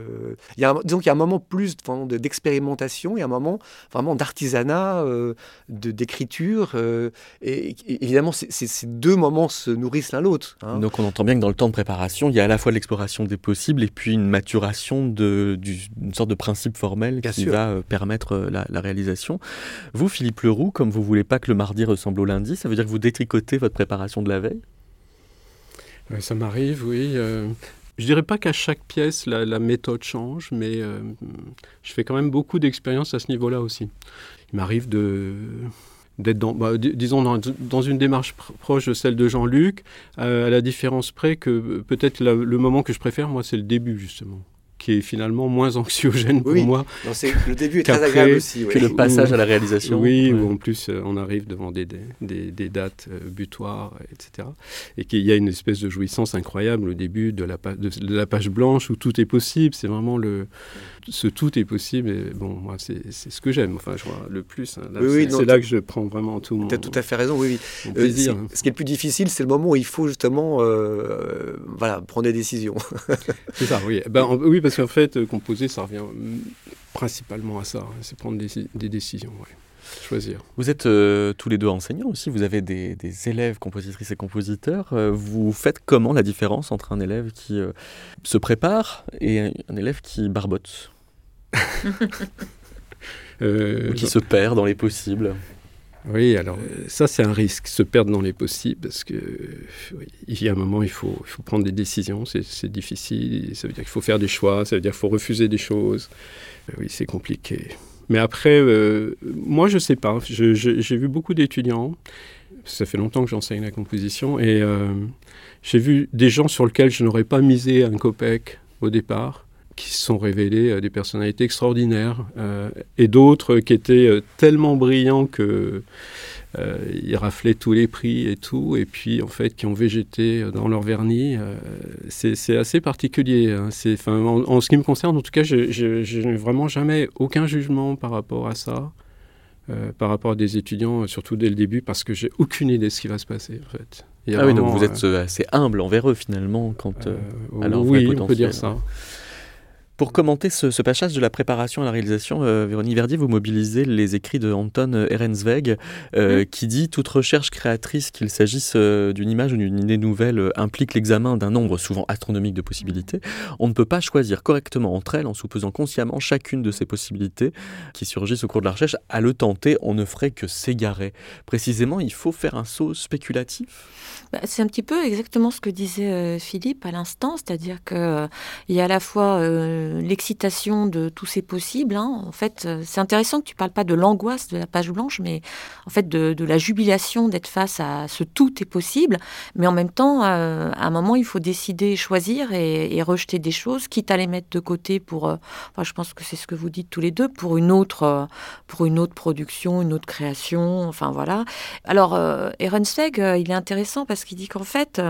Il y a, disons qu'il y a un moment plus d'expérimentation et un moment vraiment d'artisanat euh, de d'écriture. Euh, et, évidemment, ces deux moments se nourrissent l'un l'autre. Hein. Donc on entend bien que dans le temps de préparation, il y a à la fois l'exploration des possibles et puis une maturation d'une sorte de principe formel qui va euh, permettre la, réalisation. Vous, Philippe Leroux, comme vous voulez pas que le mardi ressemble au lundi, ça veut dire que vous détricotez votre préparation de la veille? Ça m'arrive, oui. Je dirais pas qu'à chaque pièce la, méthode change, mais je fais quand même beaucoup d'expériences à ce niveau-là aussi il m'arrive de d'être dans, bah, disons dans, dans, une démarche proche de celle de Jean-Luc, euh, à la différence près que peut-être le moment que je préfère, moi, c'est le début, justement qui est finalement moins anxiogène pour moi. le début est très agréable aussi. Que le passage à la réalisation. Oui, où en plus euh, on arrive devant des, des, des, dates euh, butoirs, etc. Et qu'il y a une espèce de jouissance incroyable au début de la, de, la page blanche où tout est possible. C'est vraiment le, ce tout est possible. Et bon, moi, c'est ce que j'aime. Enfin, je vois le plus. Hein. c'est là que je prends vraiment tout mon. Tu as tout à fait raison, oui. oui. Euh, ce qui est le plus difficile, c'est le moment où il faut justement voilà, prendre des décisions. c'est ça, oui. Ben, oui, parce qu'en fait, euh, composer, ça revient mm, principalement à ça. Hein, c'est prendre des, décisions, choisir. Vous êtes euh, tous les deux enseignants aussi, vous avez des, élèves compositrices et compositeurs. Euh, vous faites comment la différence entre un élève qui se prépare et un, élève qui barbote? Ou qui se perd dans les possibles oui, alors euh, ça c'est un risque, se perdre dans les possibles, parce que il y a un moment il faut, il faut prendre des décisions, c'est difficile, ça veut dire qu'il faut faire des choix, ça veut dire qu'il faut refuser des choses. Euh, oui, c'est compliqué. Mais après, euh, moi je sais pas, j'ai vu beaucoup d'étudiants, ça fait longtemps que j'enseigne la composition, et j'ai vu des gens sur lesquels je n'aurais pas misé un copec au départ, qui se sont révélés euh, des personnalités extraordinaires euh, et d'autres qui étaient euh, tellement brillants que ils raflaient tous les prix et tout, et puis en fait qui ont végété dans leur vernis. c'est assez particulier. Hein. En, en, ce qui me concerne, en tout cas, je n'ai vraiment jamais aucun jugement par rapport à ça. par rapport à des étudiants, surtout dès le début, parce que j'ai aucune idée de ce qui va se passer en fait. ah oui, donc vous êtes assez humble envers eux finalement quand alors oui, on peut dire ça. Pour commenter ce, passage de la préparation à la réalisation, euh, Véronique Verdier, vous mobilisez les écrits de Anton Ehrensweg, euh, mm. qui dit Toute recherche créatrice, qu'il s'agisse euh, d'une image ou d'une idée nouvelle, implique l'examen d'un nombre souvent astronomique de possibilités. On ne peut pas choisir correctement entre elles en sous-pesant consciemment chacune de ces possibilités qui surgissent au cours de la recherche. À le tenter, on ne ferait que s'égarer. Précisément, il faut faire un saut spéculatif? Bah, C'est un petit peu exactement ce que disait Philippe à l'instant, c'est-à-dire qu'il y a à la fois l'excitation de tous ces possibles. Hein. En fait, euh, c'est intéressant que tu parles pas de l'angoisse de la page blanche, mais en fait de, la jubilation d'être face à ce tout est possible. Mais en même temps, euh, à un moment, il faut décider, choisir et, rejeter des choses, quitte à les mettre de côté pour. Euh, enfin, je pense que c'est ce que vous dites tous les deux pour une autre, pour une autre production, une autre création. Enfin voilà. Alors, euh, il est intéressant parce qu'il dit qu'en fait,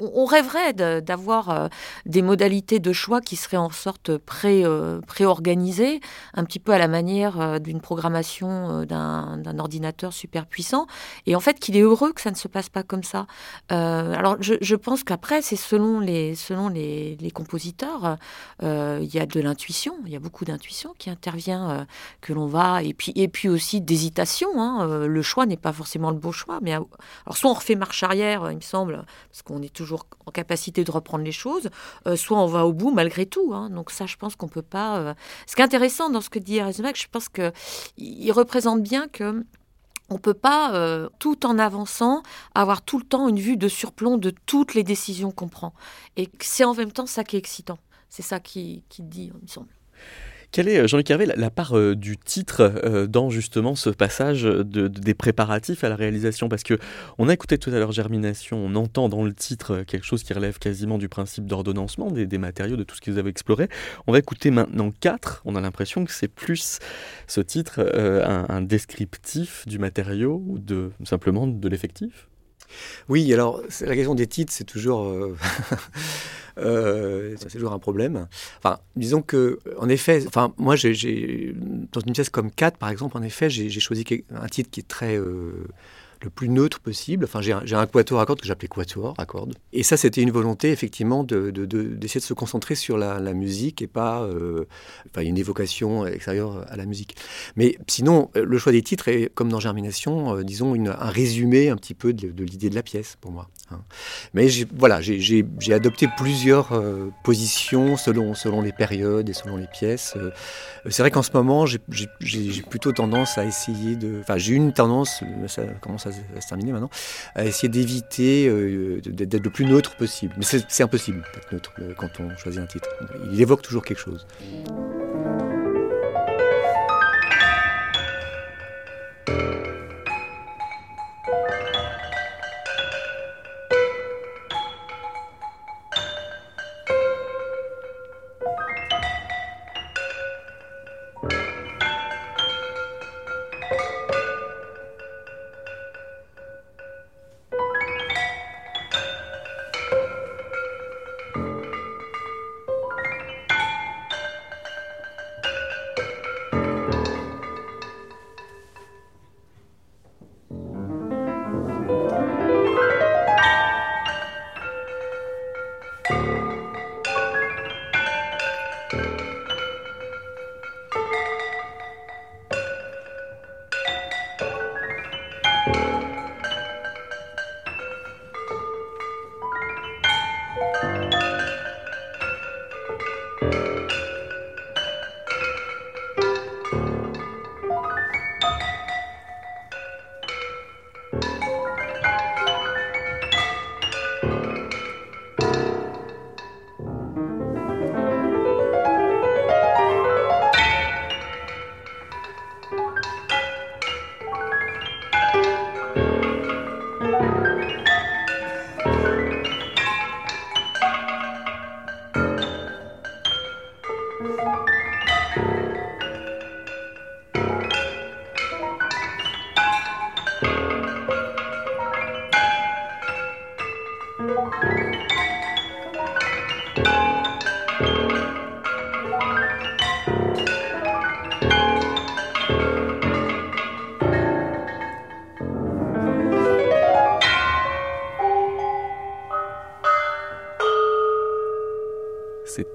on rêverait d'avoir des modalités de choix qui seraient en sorte pré, euh, organisé un petit peu à la manière euh, d'une programmation euh, d'un ordinateur super puissant. Et en fait, qu'il est heureux que ça ne se passe pas comme ça. alors, je, pense qu'après, c'est selon les, selon les, compositeurs, il y a de l'intuition, il y a beaucoup d'intuition qui intervient, que l'on va, et puis, et puis aussi d'hésitation. Hein. le choix n'est pas forcément le beau choix, mais alors soit on refait marche arrière, il me semble, parce qu'on est toujours en capacité de reprendre les choses, soit on va au bout malgré tout. Hein. Donc ça, je pense qu'on peut pas. Euh, ce qui est intéressant dans ce que dit Eisenberg, je pense que il représente bien que on ne peut pas, euh, tout en avançant, avoir tout le temps une vue de surplomb de toutes les décisions qu'on prend. Et c'est en même temps ça qui est excitant. C'est ça qui, qui dit, il me semble. Quelle est, Jean-Luc Hervé, la, part euh, du titre euh, dans justement ce passage de, des préparatifs à la réalisation? Parce que on a écouté tout à l'heure Germination, on entend dans le titre euh, quelque chose qui relève quasiment du principe d'ordonnancement des, des, matériaux, de tout ce que vous avez exploré. On va écouter maintenant 4. On a l'impression que c'est plus ce titre un, un, descriptif du matériau ou de simplement de l'effectif? Oui, alors la question des titres, c'est toujours, euh, euh, toujours un problème. Enfin, disons que, en effet, enfin, moi, j'ai, dans une pièce comme 4, par exemple, en effet, j'ai choisi un titre qui est très euh, le plus neutre possible. Enfin, j'ai un, un, quatuor à cordes que j'appelais quatuor à cordes. Et ça, c'était une volonté, effectivement, d'essayer de, se concentrer sur la, musique et pas euh, une évocation extérieure à la musique. Mais sinon, le choix des titres est, comme dans Germination, euh, disons, un résumé un petit peu de, l'idée de la pièce, pour moi. Hein. Mais voilà, j'ai adopté plusieurs euh, positions selon, selon les périodes et selon les pièces. Euh, c'est vrai qu'en ce moment, j'ai plutôt tendance à essayer de... Enfin, j'ai une tendance, ça commence à, se terminer maintenant, à essayer d'éviter euh, d'être le plus neutre possible. Mais c'est impossible d'être neutre quand on choisit un titre. Il évoque toujours quelque chose.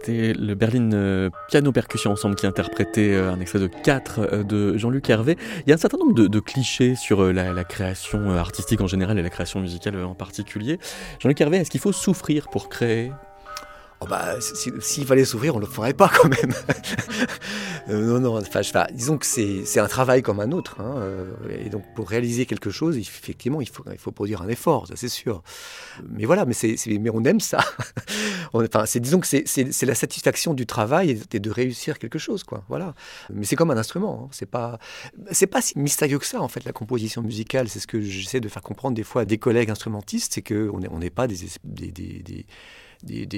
C'était le Berlin euh, Piano Percussion Ensemble qui interprétait euh, un extrait de 4 euh, de Jean-Luc Hervé. Il y a un certain nombre de, clichés sur la, création artistique en général et la création musicale en particulier. Jean-Luc Hervé, est-ce qu'il faut souffrir pour créer? Oh bah, s'il fallait s'ouvrir, on ne le ferait pas quand même. Euh, non, non, enfin, disons que c'est un travail comme un autre. Hein, euh, et donc, pour réaliser quelque chose, effectivement, il faut, il faut produire un effort, ça c'est sûr. Mais voilà, mais, mais on aime ça. enfin, disons que c'est la satisfaction du travail et de réussir quelque chose, quoi. Voilà. Mais c'est comme un instrument. Hein, c'est pas, pas si mystérieux que ça, en fait, la composition musicale. C'est ce que j'essaie de faire comprendre des fois à des collègues instrumentistes, c'est qu'on n'est on pas des, des, des des,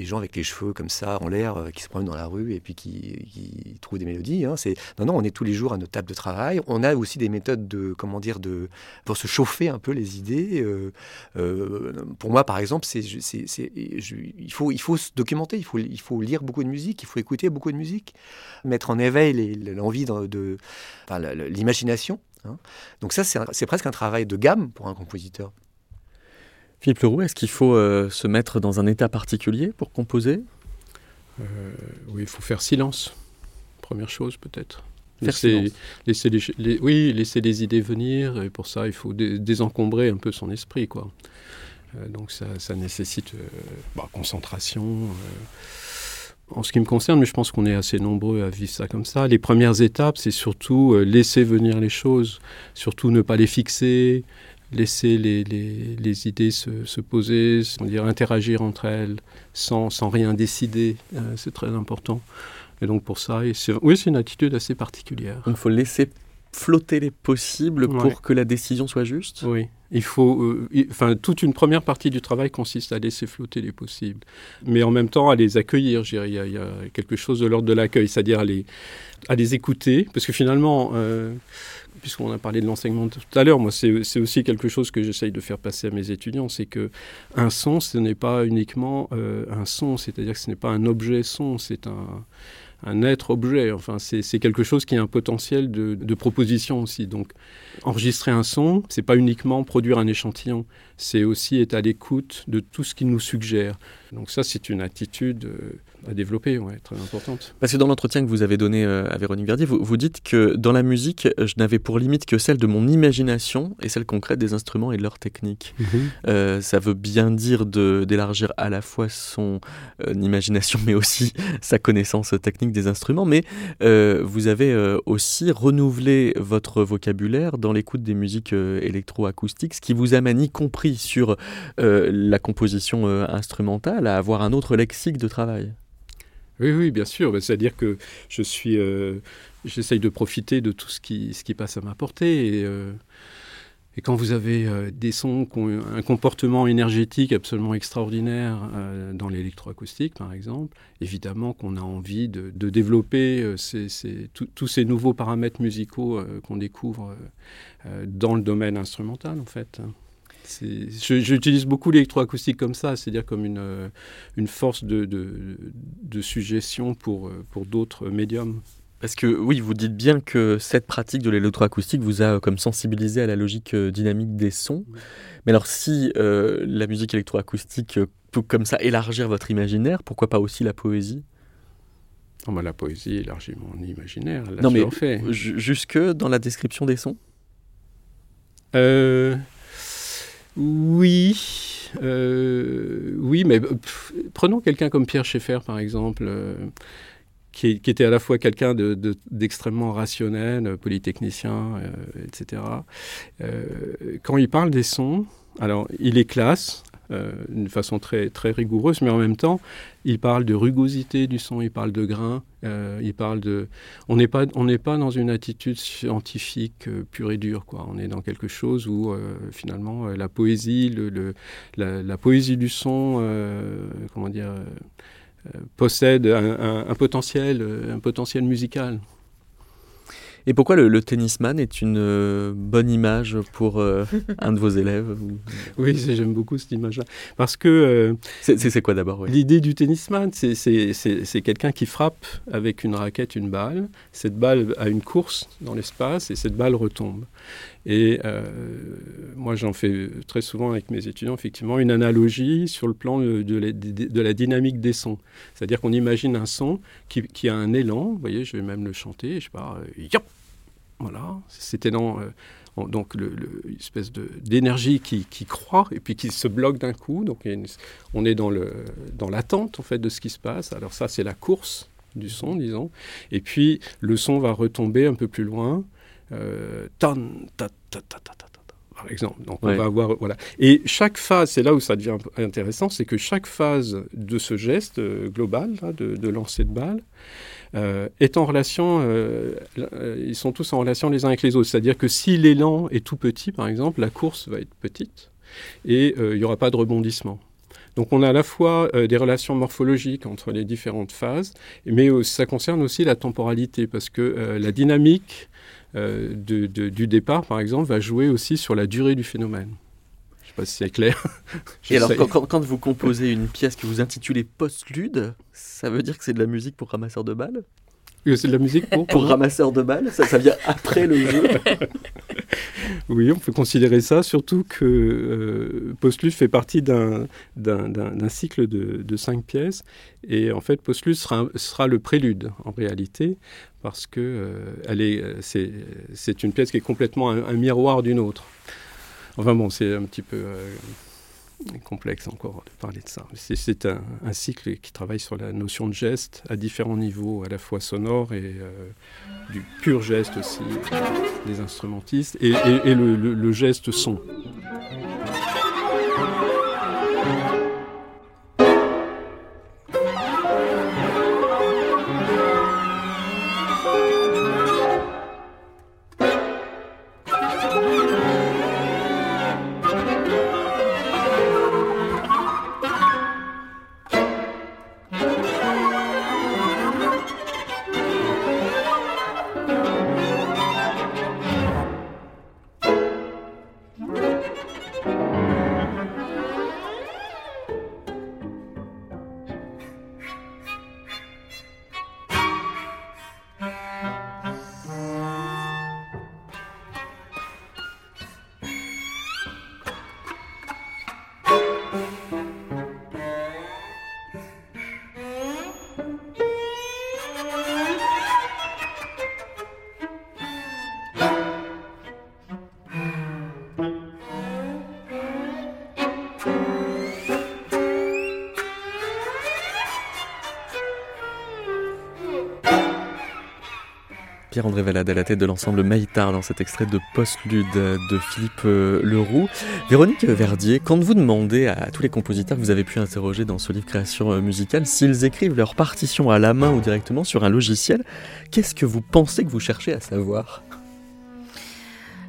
gens avec les cheveux comme ça en l'air euh, qui se promènent dans la rue et puis qui, trouvent des mélodies. Hein. Non, non, on est tous les jours à notre table de travail. On a aussi des méthodes de comment dire de pour se chauffer un peu les idées. Euh, euh, pour moi, par exemple, c'est, il faut il faut se documenter. Il faut il faut lire beaucoup de musique. Il faut écouter beaucoup de musique, mettre en éveil l'envie de, l'imagination. Hein. Donc ça, c'est presque un travail de gamme pour un compositeur. Philippe Leroux, est-ce qu'il faut euh, se mettre dans un état particulier pour composer? Euh, Oui, il faut faire silence. Première chose, peut-être. Laisser, laisser les, oui, laisser les idées venir. Et pour ça, il faut désencombrer un peu son esprit. Quoi. Euh, donc ça, ça nécessite bah, concentration. En ce qui me concerne, mais je pense qu'on est assez nombreux à vivre ça comme ça. Les premières étapes, c'est surtout laisser venir les choses, surtout ne pas les fixer, laisser les, les, les idées se, se, poser, dire, interagir entre elles sans, sans rien décider. Euh, c'est très important. Et donc pour ça, et oui, c'est une attitude assez particulière. Il faut laisser flotter les possibles pour que la décision soit juste Oui. Il faut, euh, enfin, toute une première partie du travail consiste à laisser flotter les possibles, mais en même temps à les accueillir. Il, y a, il y a quelque chose de l'ordre de l'accueil, c'est-à-dire à les, à les écouter, parce que finalement, euh, puisqu'on a parlé de l'enseignement tout à l'heure, moi, c'est aussi quelque chose que j'essaye de faire passer à mes étudiants, c'est que un son, ce n'est pas uniquement euh, un son, c'est-à-dire que ce n'est pas un objet son, c'est un, un être objet. Enfin, c'est quelque chose qui a un potentiel de, de proposition aussi. Donc, enregistrer un son, c'est pas uniquement produire un échantillon, c'est aussi être à l'écoute de tout ce qu'il nous suggère. Donc ça, c'est une attitude euh, à développer, ouais, très importante. Parce que dans l'entretien que vous avez donné euh, à Véronique Verdier, vous, vous, dites que dans la musique, je n'avais pour limite que celle de mon imagination et celle concrète des instruments et de leur technique. Mhm. Euh, ça veut bien dire d'élargir à la fois son imagination, mais aussi sa connaissance technique des instruments. Mais vous avez aussi renouvelé votre vocabulaire dans l'écoute des musiques électroacoustiques, ce qui vous amène y compris sur euh, la composition euh, instrumentale à avoir un autre lexique de travail. Oui, oui, bien sûr. C'est-à-dire que je suis, euh, j'essaye de profiter de tout ce qui, passe à ma portée. Et, et quand vous avez des sons qui ont un comportement énergétique absolument extraordinaire dans l'électroacoustique, par exemple, évidemment qu'on a envie de, développer tous ces nouveaux paramètres musicaux qu'on découvre dans le domaine instrumental, en fait. J'utilise beaucoup l'électroacoustique comme ça, c'est-à-dire comme une, euh, une force de, de, suggestion pour, euh, pour d'autres médiums. Parce que oui, vous dites bien que cette pratique de l'électroacoustique vous a comme sensibilisé à la logique euh, dynamique des sons. Mais alors si la musique électroacoustique peut comme ça élargir votre imaginaire, pourquoi pas aussi la poésie? Oh, bah, La poésie élargit mon imaginaire. non mais fait. jusque dans la description des sons? Euh, oui, euh, oui, mais prenons quelqu'un comme Pierre Schaeffer, par exemple, euh, qui, était à la fois quelqu'un d'extrêmement rationnel, polytechnicien, etc. quand il parle des sons, alors il les classe, euh, d'une façon très, très rigoureuse, mais en même temps, il parle de rugosité du son, il parle de grain, euh, il parle de... On n'est pas, pas dans une attitude scientifique euh, pure et dure, quoi. On est dans quelque chose où, finalement, la poésie, le, la, poésie du son, comment dire, possède un, potentiel, un potentiel musical. Et pourquoi le, tennisman est une euh, bonne image pour euh, un de vos élèves Oui, j'aime beaucoup cette image-là. Parce que... Euh, c'est quoi d'abord L'idée du tennisman, c'est quelqu'un qui frappe avec une raquette une balle. Cette balle a une course dans l'espace et cette balle retombe. Et moi, j'en fais très souvent avec mes étudiants, effectivement, une analogie sur le plan de, la, dynamique des sons. C'est-à-dire qu'on imagine un son qui, a un élan. Vous voyez, je vais même le chanter. Je sais pas, yop voilà, élan, euh, donc le, espèce d'énergie qui, qui, croît et puis qui se bloque d'un coup. Donc on est dans dans l'attente en fait de ce qui se passe. Alors ça c'est la course du son, disons. Et puis le son va retomber un peu plus loin. Euh, par exemple. Donc on va avoir voilà. Et chaque phase, c'est là où ça devient intéressant, c'est que chaque phase de ce geste euh, global de, de, lancer de balle euh, est en relation, euh, ils sont tous en relation les uns avec les autres. C'est-à-dire que si l'élan est tout petit, par exemple, la course va être petite et il n'y aura pas de rebondissement. Donc on a à la fois des relations morphologiques entre les différentes phases, mais ça concerne aussi la temporalité, parce que la dynamique du départ, par exemple, va jouer aussi sur la durée du phénomène. Je ne sais pas si c'est clair. Et alors, quand, vous composez une pièce que vous intitulez Postlude, ça veut dire que c'est de la musique pour ramasseur de balles? C'est de la musique pour Pour ramasseur de balles ça, ça vient après le jeu Oui, on peut considérer ça, surtout que euh, Postlude fait partie d'un cycle de, de, cinq pièces. Et en fait, Postlude sera, sera le prélude, en réalité, parce que euh, c'est une pièce qui est complètement un, un miroir d'une autre. Enfin bon, c'est un petit peu euh, complexe encore de parler de ça. C'est un, cycle qui travaille sur la notion de geste à différents niveaux, à la fois sonore et euh, du pur geste aussi des instrumentistes, et, le geste son. Pierre-André Valade à la tête de l'ensemble Maïtard dans cet extrait de Postlude de Philippe euh, Leroux. Véronique Verdier, quand vous demandez à tous les compositeurs que vous avez pu interroger dans ce livre Création euh, musicale s'ils écrivent leur partition à la main ou directement sur un logiciel, qu'est-ce que vous pensez que vous cherchez à savoir?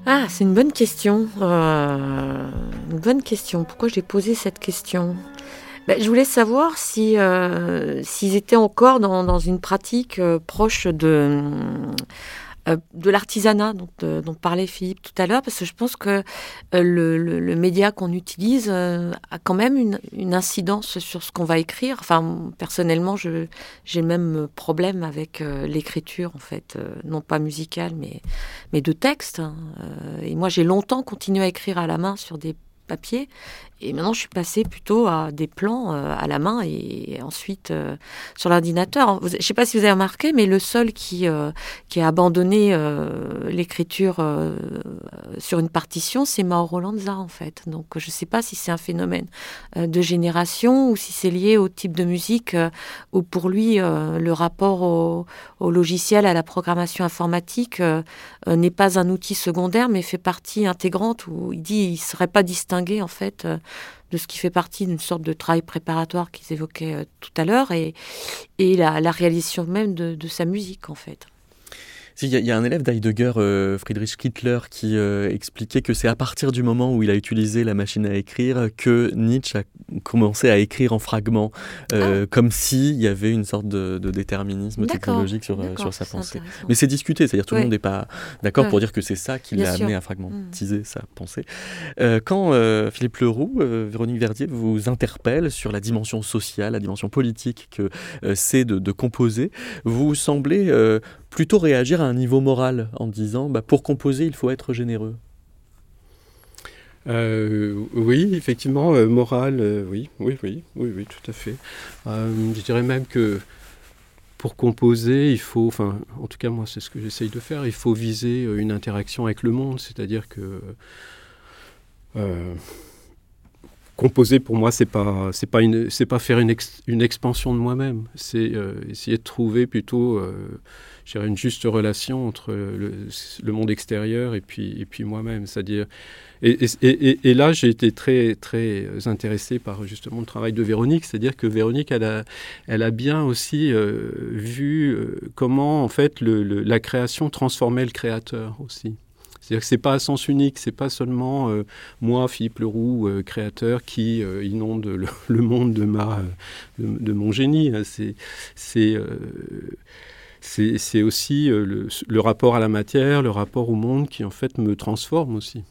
Ah, c'est une bonne question. Euh, une bonne question. Pourquoi j'ai posé cette question? Ben, je voulais savoir si euh, s'ils étaient encore dans, dans une pratique euh, proche de euh, de l'artisanat dont, dont, parlait Philippe tout à l'heure, parce que je pense que le, le, média qu'on utilise a quand même une, une, incidence sur ce qu'on va écrire. Enfin, personnellement, j'ai le même problème avec l'écriture, en fait, non pas musicale, mais, mais de texte. Hein. et moi, j'ai longtemps continué à écrire à la main sur des et maintenant, je suis passée plutôt à des plans euh, à la main et, ensuite euh, sur l'ordinateur. Je ne sais pas si vous avez remarqué, mais le seul qui, euh, a abandonné l'écriture sur une partition, c'est Mauro Lanza, en fait. Donc, je ne sais pas si c'est un phénomène de génération ou si c'est lié au type de musique où, pour lui, le rapport au, au, logiciel, à la programmation informatique n'est pas un outil secondaire, mais fait partie intégrante où il dit il ne serait pas distingué, en fait de ce qui fait partie d'une sorte de travail préparatoire qu'ils évoquaient euh, tout à l'heure et, et la, réalisation même de, sa musique en fait. Il y, a un élève d'Heidegger, euh, Friedrich Kittler, qui euh, expliquait que c'est à partir du moment où il a utilisé la machine à écrire que Nietzsche a commencé à écrire en fragments, euh, ah. comme s'il y avait une sorte de, de déterminisme technologique sur, sur sa pensée. Mais c'est discuté, c'est-à-dire tout le monde n'est pas d'accord pour dire que c'est ça qui l'a amené à fragmentiser sa pensée. quand Philippe Leroux, Véronique Verdier vous interpelle sur la dimension sociale, la dimension politique que c'est de, de, composer, vous semblez plutôt réagir à un niveau moral en disant bah, pour composer, il faut être généreux euh, oui, effectivement, euh, moral, euh, oui, oui, oui, oui, tout à fait. je dirais même que pour composer, il faut, enfin, en tout cas moi, c'est ce que j'essaye de faire. Il faut viser une interaction avec le monde, c'est-à-dire que composer pour moi c'est pas c'est pas une c'est pas faire une, expansion de moi-même c'est essayer de trouver plutôt une juste relation entre le, monde extérieur et puis, et puis moi-même. C'est-à-dire, et, là, j'ai été très, très intéressé par justement le travail de Véronique, c'est-à-dire que Véronique, elle a, bien aussi euh, vu euh, comment en fait la création transformait le créateur aussi. C'est-à-dire que c'est pas à sens unique, c'est pas seulement euh, moi, Philippe Leroux, créateur, qui inonde le, monde de ma, de, mon génie. Hein. C'est, c'est c'est aussi le, rapport à la matière, le rapport au monde qui en fait me transforme aussi.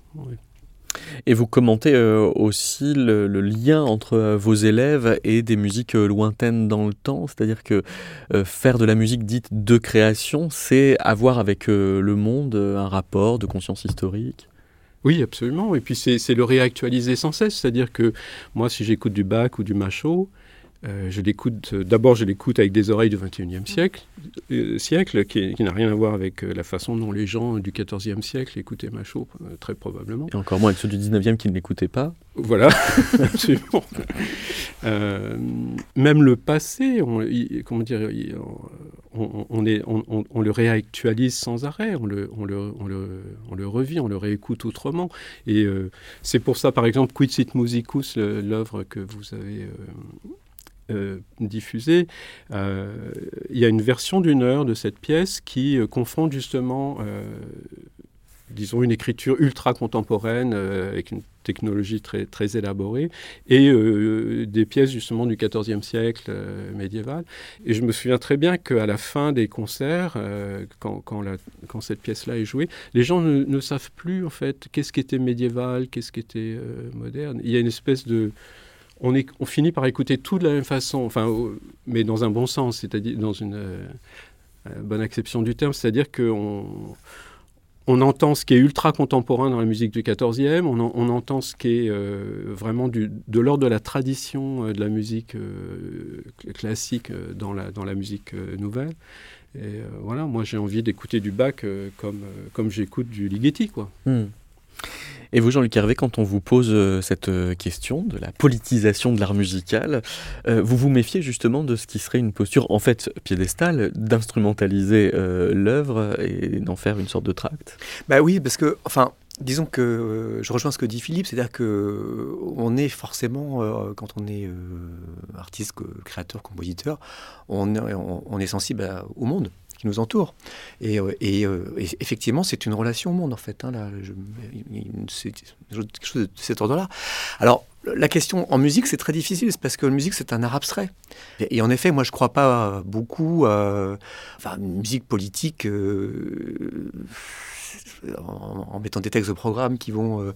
Et vous commentez euh, aussi le, lien entre euh, vos élèves et des musiques lointaines dans le temps, c'est-à-dire que faire de la musique dite de création, c'est avoir avec le monde un rapport de conscience historique. Oui, absolument. Et puis c'est le réactualiser sans cesse, c'est-à-dire que moi, si j'écoute du Bach ou du Machaut, euh, je l'écoute, euh, d'abord je l'écoute avec des oreilles du XXIe siècle, euh, siècle qui, n'a rien à voir avec la façon dont les gens du XIVe siècle écoutaient Machaut, très probablement. Et encore moins avec ceux du XIXe qui ne l'écoutaient pas. Voilà, absolument. même le passé, on, comment dire, on, est, on, le réactualise sans arrêt, on le, on, le, on, le, revit, on le réécoute autrement. Et c'est pour ça, par exemple, Quid Musicus, l'œuvre que vous avez euh, diffusée, euh, il y a une version d'une heure de cette pièce qui euh, confronte justement, disons, une écriture ultra contemporaine avec une technologie très, très élaborée et des pièces justement du XIVe siècle médiéval. Et je me souviens très bien qu'à la fin des concerts, quand, quand, cette pièce-là est jouée, les gens ne, ne, savent plus en fait qu'est-ce qui était médiéval, qu'est-ce qui était moderne. Il y a une espèce de on, finit par écouter tout de la même façon, enfin, mais dans un bon sens, c'est-à-dire dans une euh, euh, bonne acception du terme, c'est-à-dire qu'on on entend ce qui est ultra contemporain dans la musique du 14e, on, entend ce qui est euh, vraiment de l'ordre de la tradition de la musique classique dans la, dans la musique nouvelle. Et voilà, moi j'ai envie d'écouter du Bach comme, comme j'écoute du Ligeti, quoi. Hmm. Et vous, Jean-Luc Hervé, quand on vous pose euh, cette euh, question de la politisation de l'art musical, euh, vous vous méfiez justement de ce qui serait une posture, en fait, piédestale, d'instrumentaliser l'œuvre et d'en faire une sorte de tract? Bah oui, parce que, enfin, Disons que je rejoins ce que dit Philippe, c'est-à-dire que on est forcément, quand on est artiste, créateur, compositeur, on, on, est sensible au monde qui nous entoure. Et, euh, euh, et, effectivement, c'est une relation au monde, en fait. Hein, c'est quelque chose de cet ordre-là. Alors, la question en musique, c'est très difficile, parce que la musique, c'est un art abstrait. Et, en effet, moi, je ne crois pas beaucoup à enfin, musique politique en, mettant des textes de programme qui vont,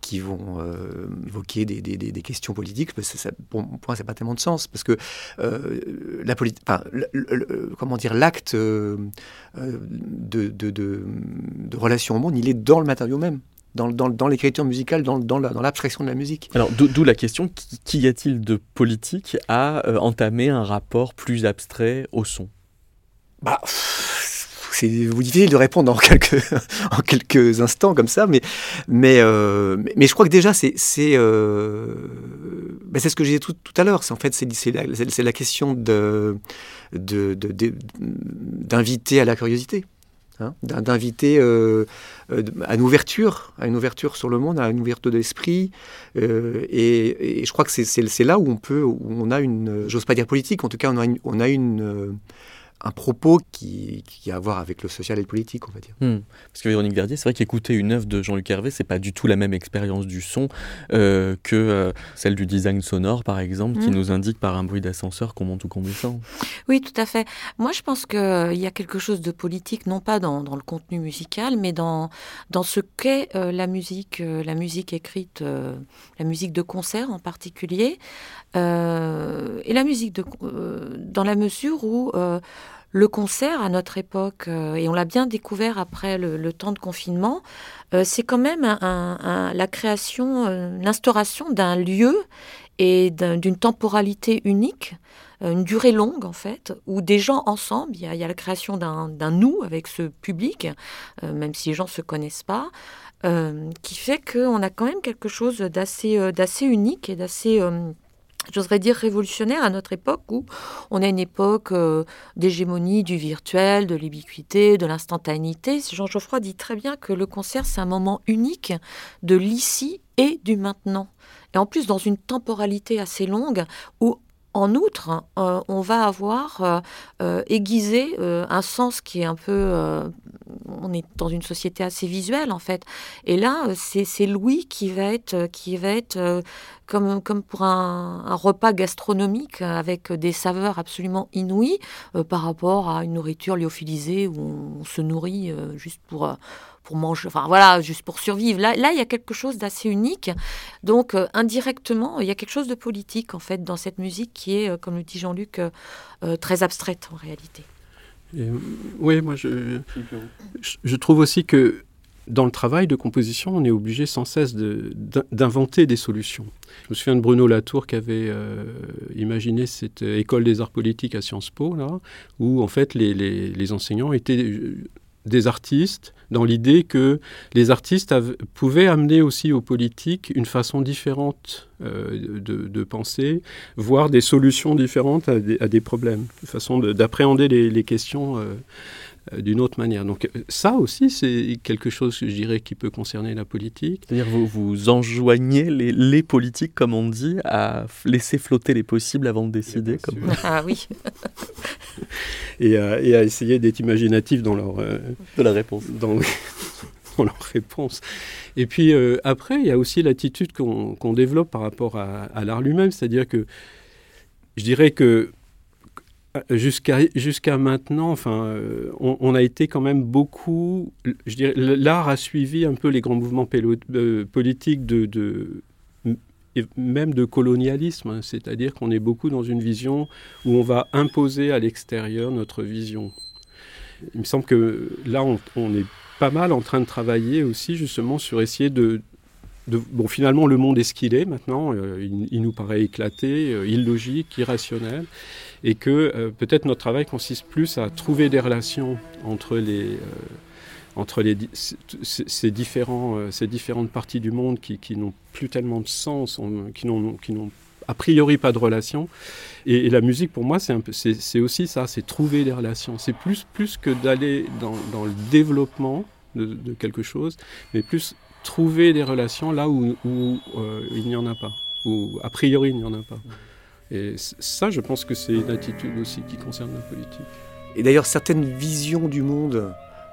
qui vont euh, évoquer des, des, des, questions politiques, ça, pour moi, ça n'a pas tellement de sens, parce que euh, la politique, enfin, comment dire, l'acte euh, de, de, de, de, relation au monde, il est dans le matériau même. Dans, dans, dans l'écriture musicale, dans, dans l'abstraction de la musique. Alors, d'où la question qu'y a-t-il de politique à entamer un rapport plus abstrait au son? Bah, c'est difficile de répondre en quelques, instants comme ça, mais, euh, je crois que déjà, c'est euh, ben, ce que j'ai dit tout, à l'heure. En fait, c'est la, question d'inviter à la curiosité. Hein, d'inviter euh, à une ouverture, à une ouverture sur le monde, à une ouverture d'esprit. et, et, je crois que c'est là où on peut, où on a une, j'ose pas dire politique, en tout cas on a une un propos qui, qui, a à voir avec le social et le politique, on va dire. Hmm. Parce que Véronique Verdier, c'est vrai qu'écouter une œuvre de Jean-Luc Hervé, c'est pas du tout la même expérience du son euh, que euh, celle du design sonore, par exemple, qui hmm. nous indique par un bruit d'ascenseur qu'on monte ou qu'on descend. Oui, tout à fait. Moi, je pense qu'il euh, y a quelque chose de politique, non pas dans, dans le contenu musical, mais dans, dans ce qu'est la musique, la musique écrite, la musique de concert en particulier, et la musique de, dans la mesure où le concert à notre époque, euh, et on l'a bien découvert après le, temps de confinement, euh, c'est quand même la création, euh, l'instauration d'un lieu et d'une temporalité unique, une durée longue en fait, où des gens ensemble, il y a, la création d'un nous avec ce public, même si les gens ne se connaissent pas, qui fait qu'on a quand même quelque chose d'assez unique et d'assez j'oserais dire révolutionnaire à notre époque où on a une époque euh, d'hégémonie du virtuel, de l'ubiquité, de l'instantanéité. Jean Geoffroy dit très bien que le concert, c'est un moment unique de l'ici et du maintenant. Et en plus, dans une temporalité assez longue où en outre, euh, on va avoir euh, aiguisé un sens qui est un peu... on est dans une société assez visuelle en fait. Et là, c'est Louis qui va être, qui va être comme, comme pour un, repas gastronomique avec des saveurs absolument inouïes euh, par rapport à une nourriture lyophilisée où on, se nourrit euh, juste pour, euh, pour manger, enfin voilà, juste pour survivre. Là, là il y a quelque chose d'assez unique. Donc, indirectement, il y a quelque chose de politique, en fait, dans cette musique qui est, comme le dit Jean-Luc, très abstraite en réalité. oui, moi, je, trouve aussi que dans le travail de composition, on est obligé sans cesse d'inventer des solutions. Je me souviens de Bruno Latour qui avait euh, imaginé cette école des arts politiques à Sciences Po, là, où en fait les, les, enseignants étaient euh, des artistes, dans l'idée que les artistes pouvaient amener aussi aux politiques une façon différente euh, de, de, penser, voire des solutions différentes à des, à des problèmes, une façon d'appréhender les, les, questions euh, d'une autre manière. Donc euh, ça aussi, c'est quelque chose, je dirais, qui peut concerner la politique. C'est-à-dire vous, vous enjoignez les, les, politiques, comme on dit, à laisser flotter les possibles avant de décider. Comme... Ah oui. et, à, et, à, essayer d'être imaginatif dans leur... Euh, de la réponse. Dans, dans leur réponse. Et puis après, il y a aussi l'attitude qu'on développe par rapport à, à l'art lui-même, c'est-à-dire que je dirais que Jusqu'à jusqu'à maintenant, enfin, euh, on, a été quand même beaucoup. Je dirais, l'art a suivi un peu les grands mouvements euh, politiques de, de, même de colonialisme, hein. c'est-à-dire qu'on est beaucoup dans une vision où on va imposer à l'extérieur notre vision. Il me semble que là, on, est pas mal en train de travailler aussi justement sur essayer de, bon, finalement, le monde est ce qu'il est maintenant. Euh, il, nous paraît éclaté, euh, illogique, irrationnel. Et que euh, peut-être notre travail consiste plus à trouver des relations entre les. entre les, ces, différents, ces différentes parties du monde qui, n'ont plus tellement de sens, qui n'ont a priori pas de relation. Et, la musique, pour moi, c'est aussi ça, c'est trouver des relations. C'est plus, plus que d'aller dans, dans, le développement de, quelque chose, mais plus trouver des relations là où, euh, il n'y en a pas, où a priori il n'y en a pas. Et ça, je pense que c'est une attitude aussi qui concerne la politique. Et d'ailleurs, certaines visions du monde,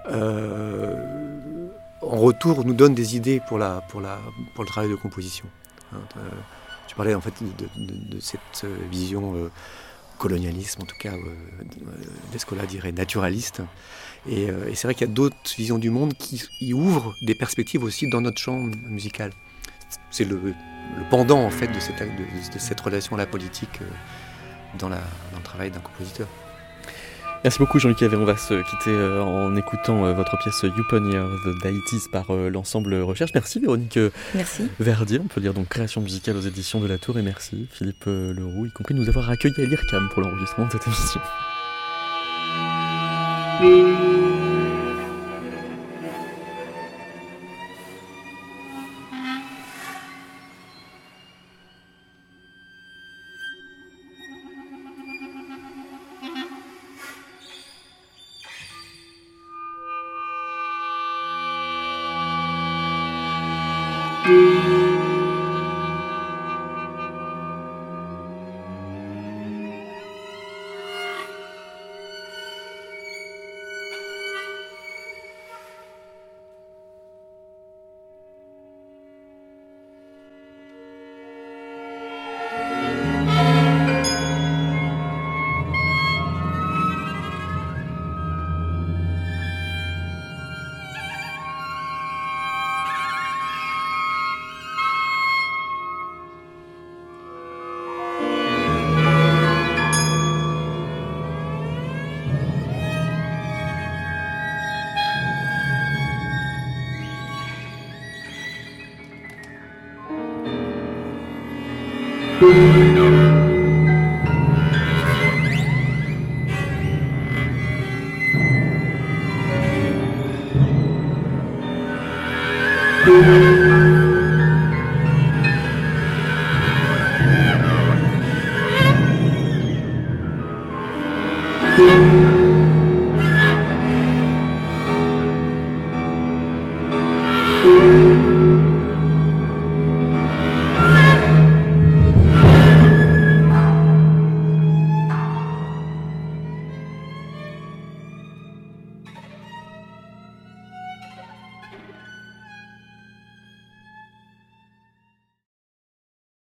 euh, en retour, nous donnent des idées pour, la, pour, la, pour le travail de composition. Hein, euh, tu parlais en fait de, cette vision colonialisme, en tout cas, Descola dirait naturaliste. Euh, et, c'est vrai qu'il y a d'autres visions du monde qui y ouvrent des perspectives aussi dans notre champ musical. C'est le, pendant en fait de cette, de, cette relation à la politique euh, dans, la, dans le travail d'un compositeur. Merci beaucoup Jean-Luc On va se quitter euh, en écoutant votre pièce You Pioneer the Deities par l'ensemble Recherche. Merci Véronique merci. Verdier. On peut dire donc création musicale aux éditions de la Tour. Et merci Philippe Leroux, y compris de nous avoir accueillis à l'IRCAM pour l'enregistrement de cette émission. Música Música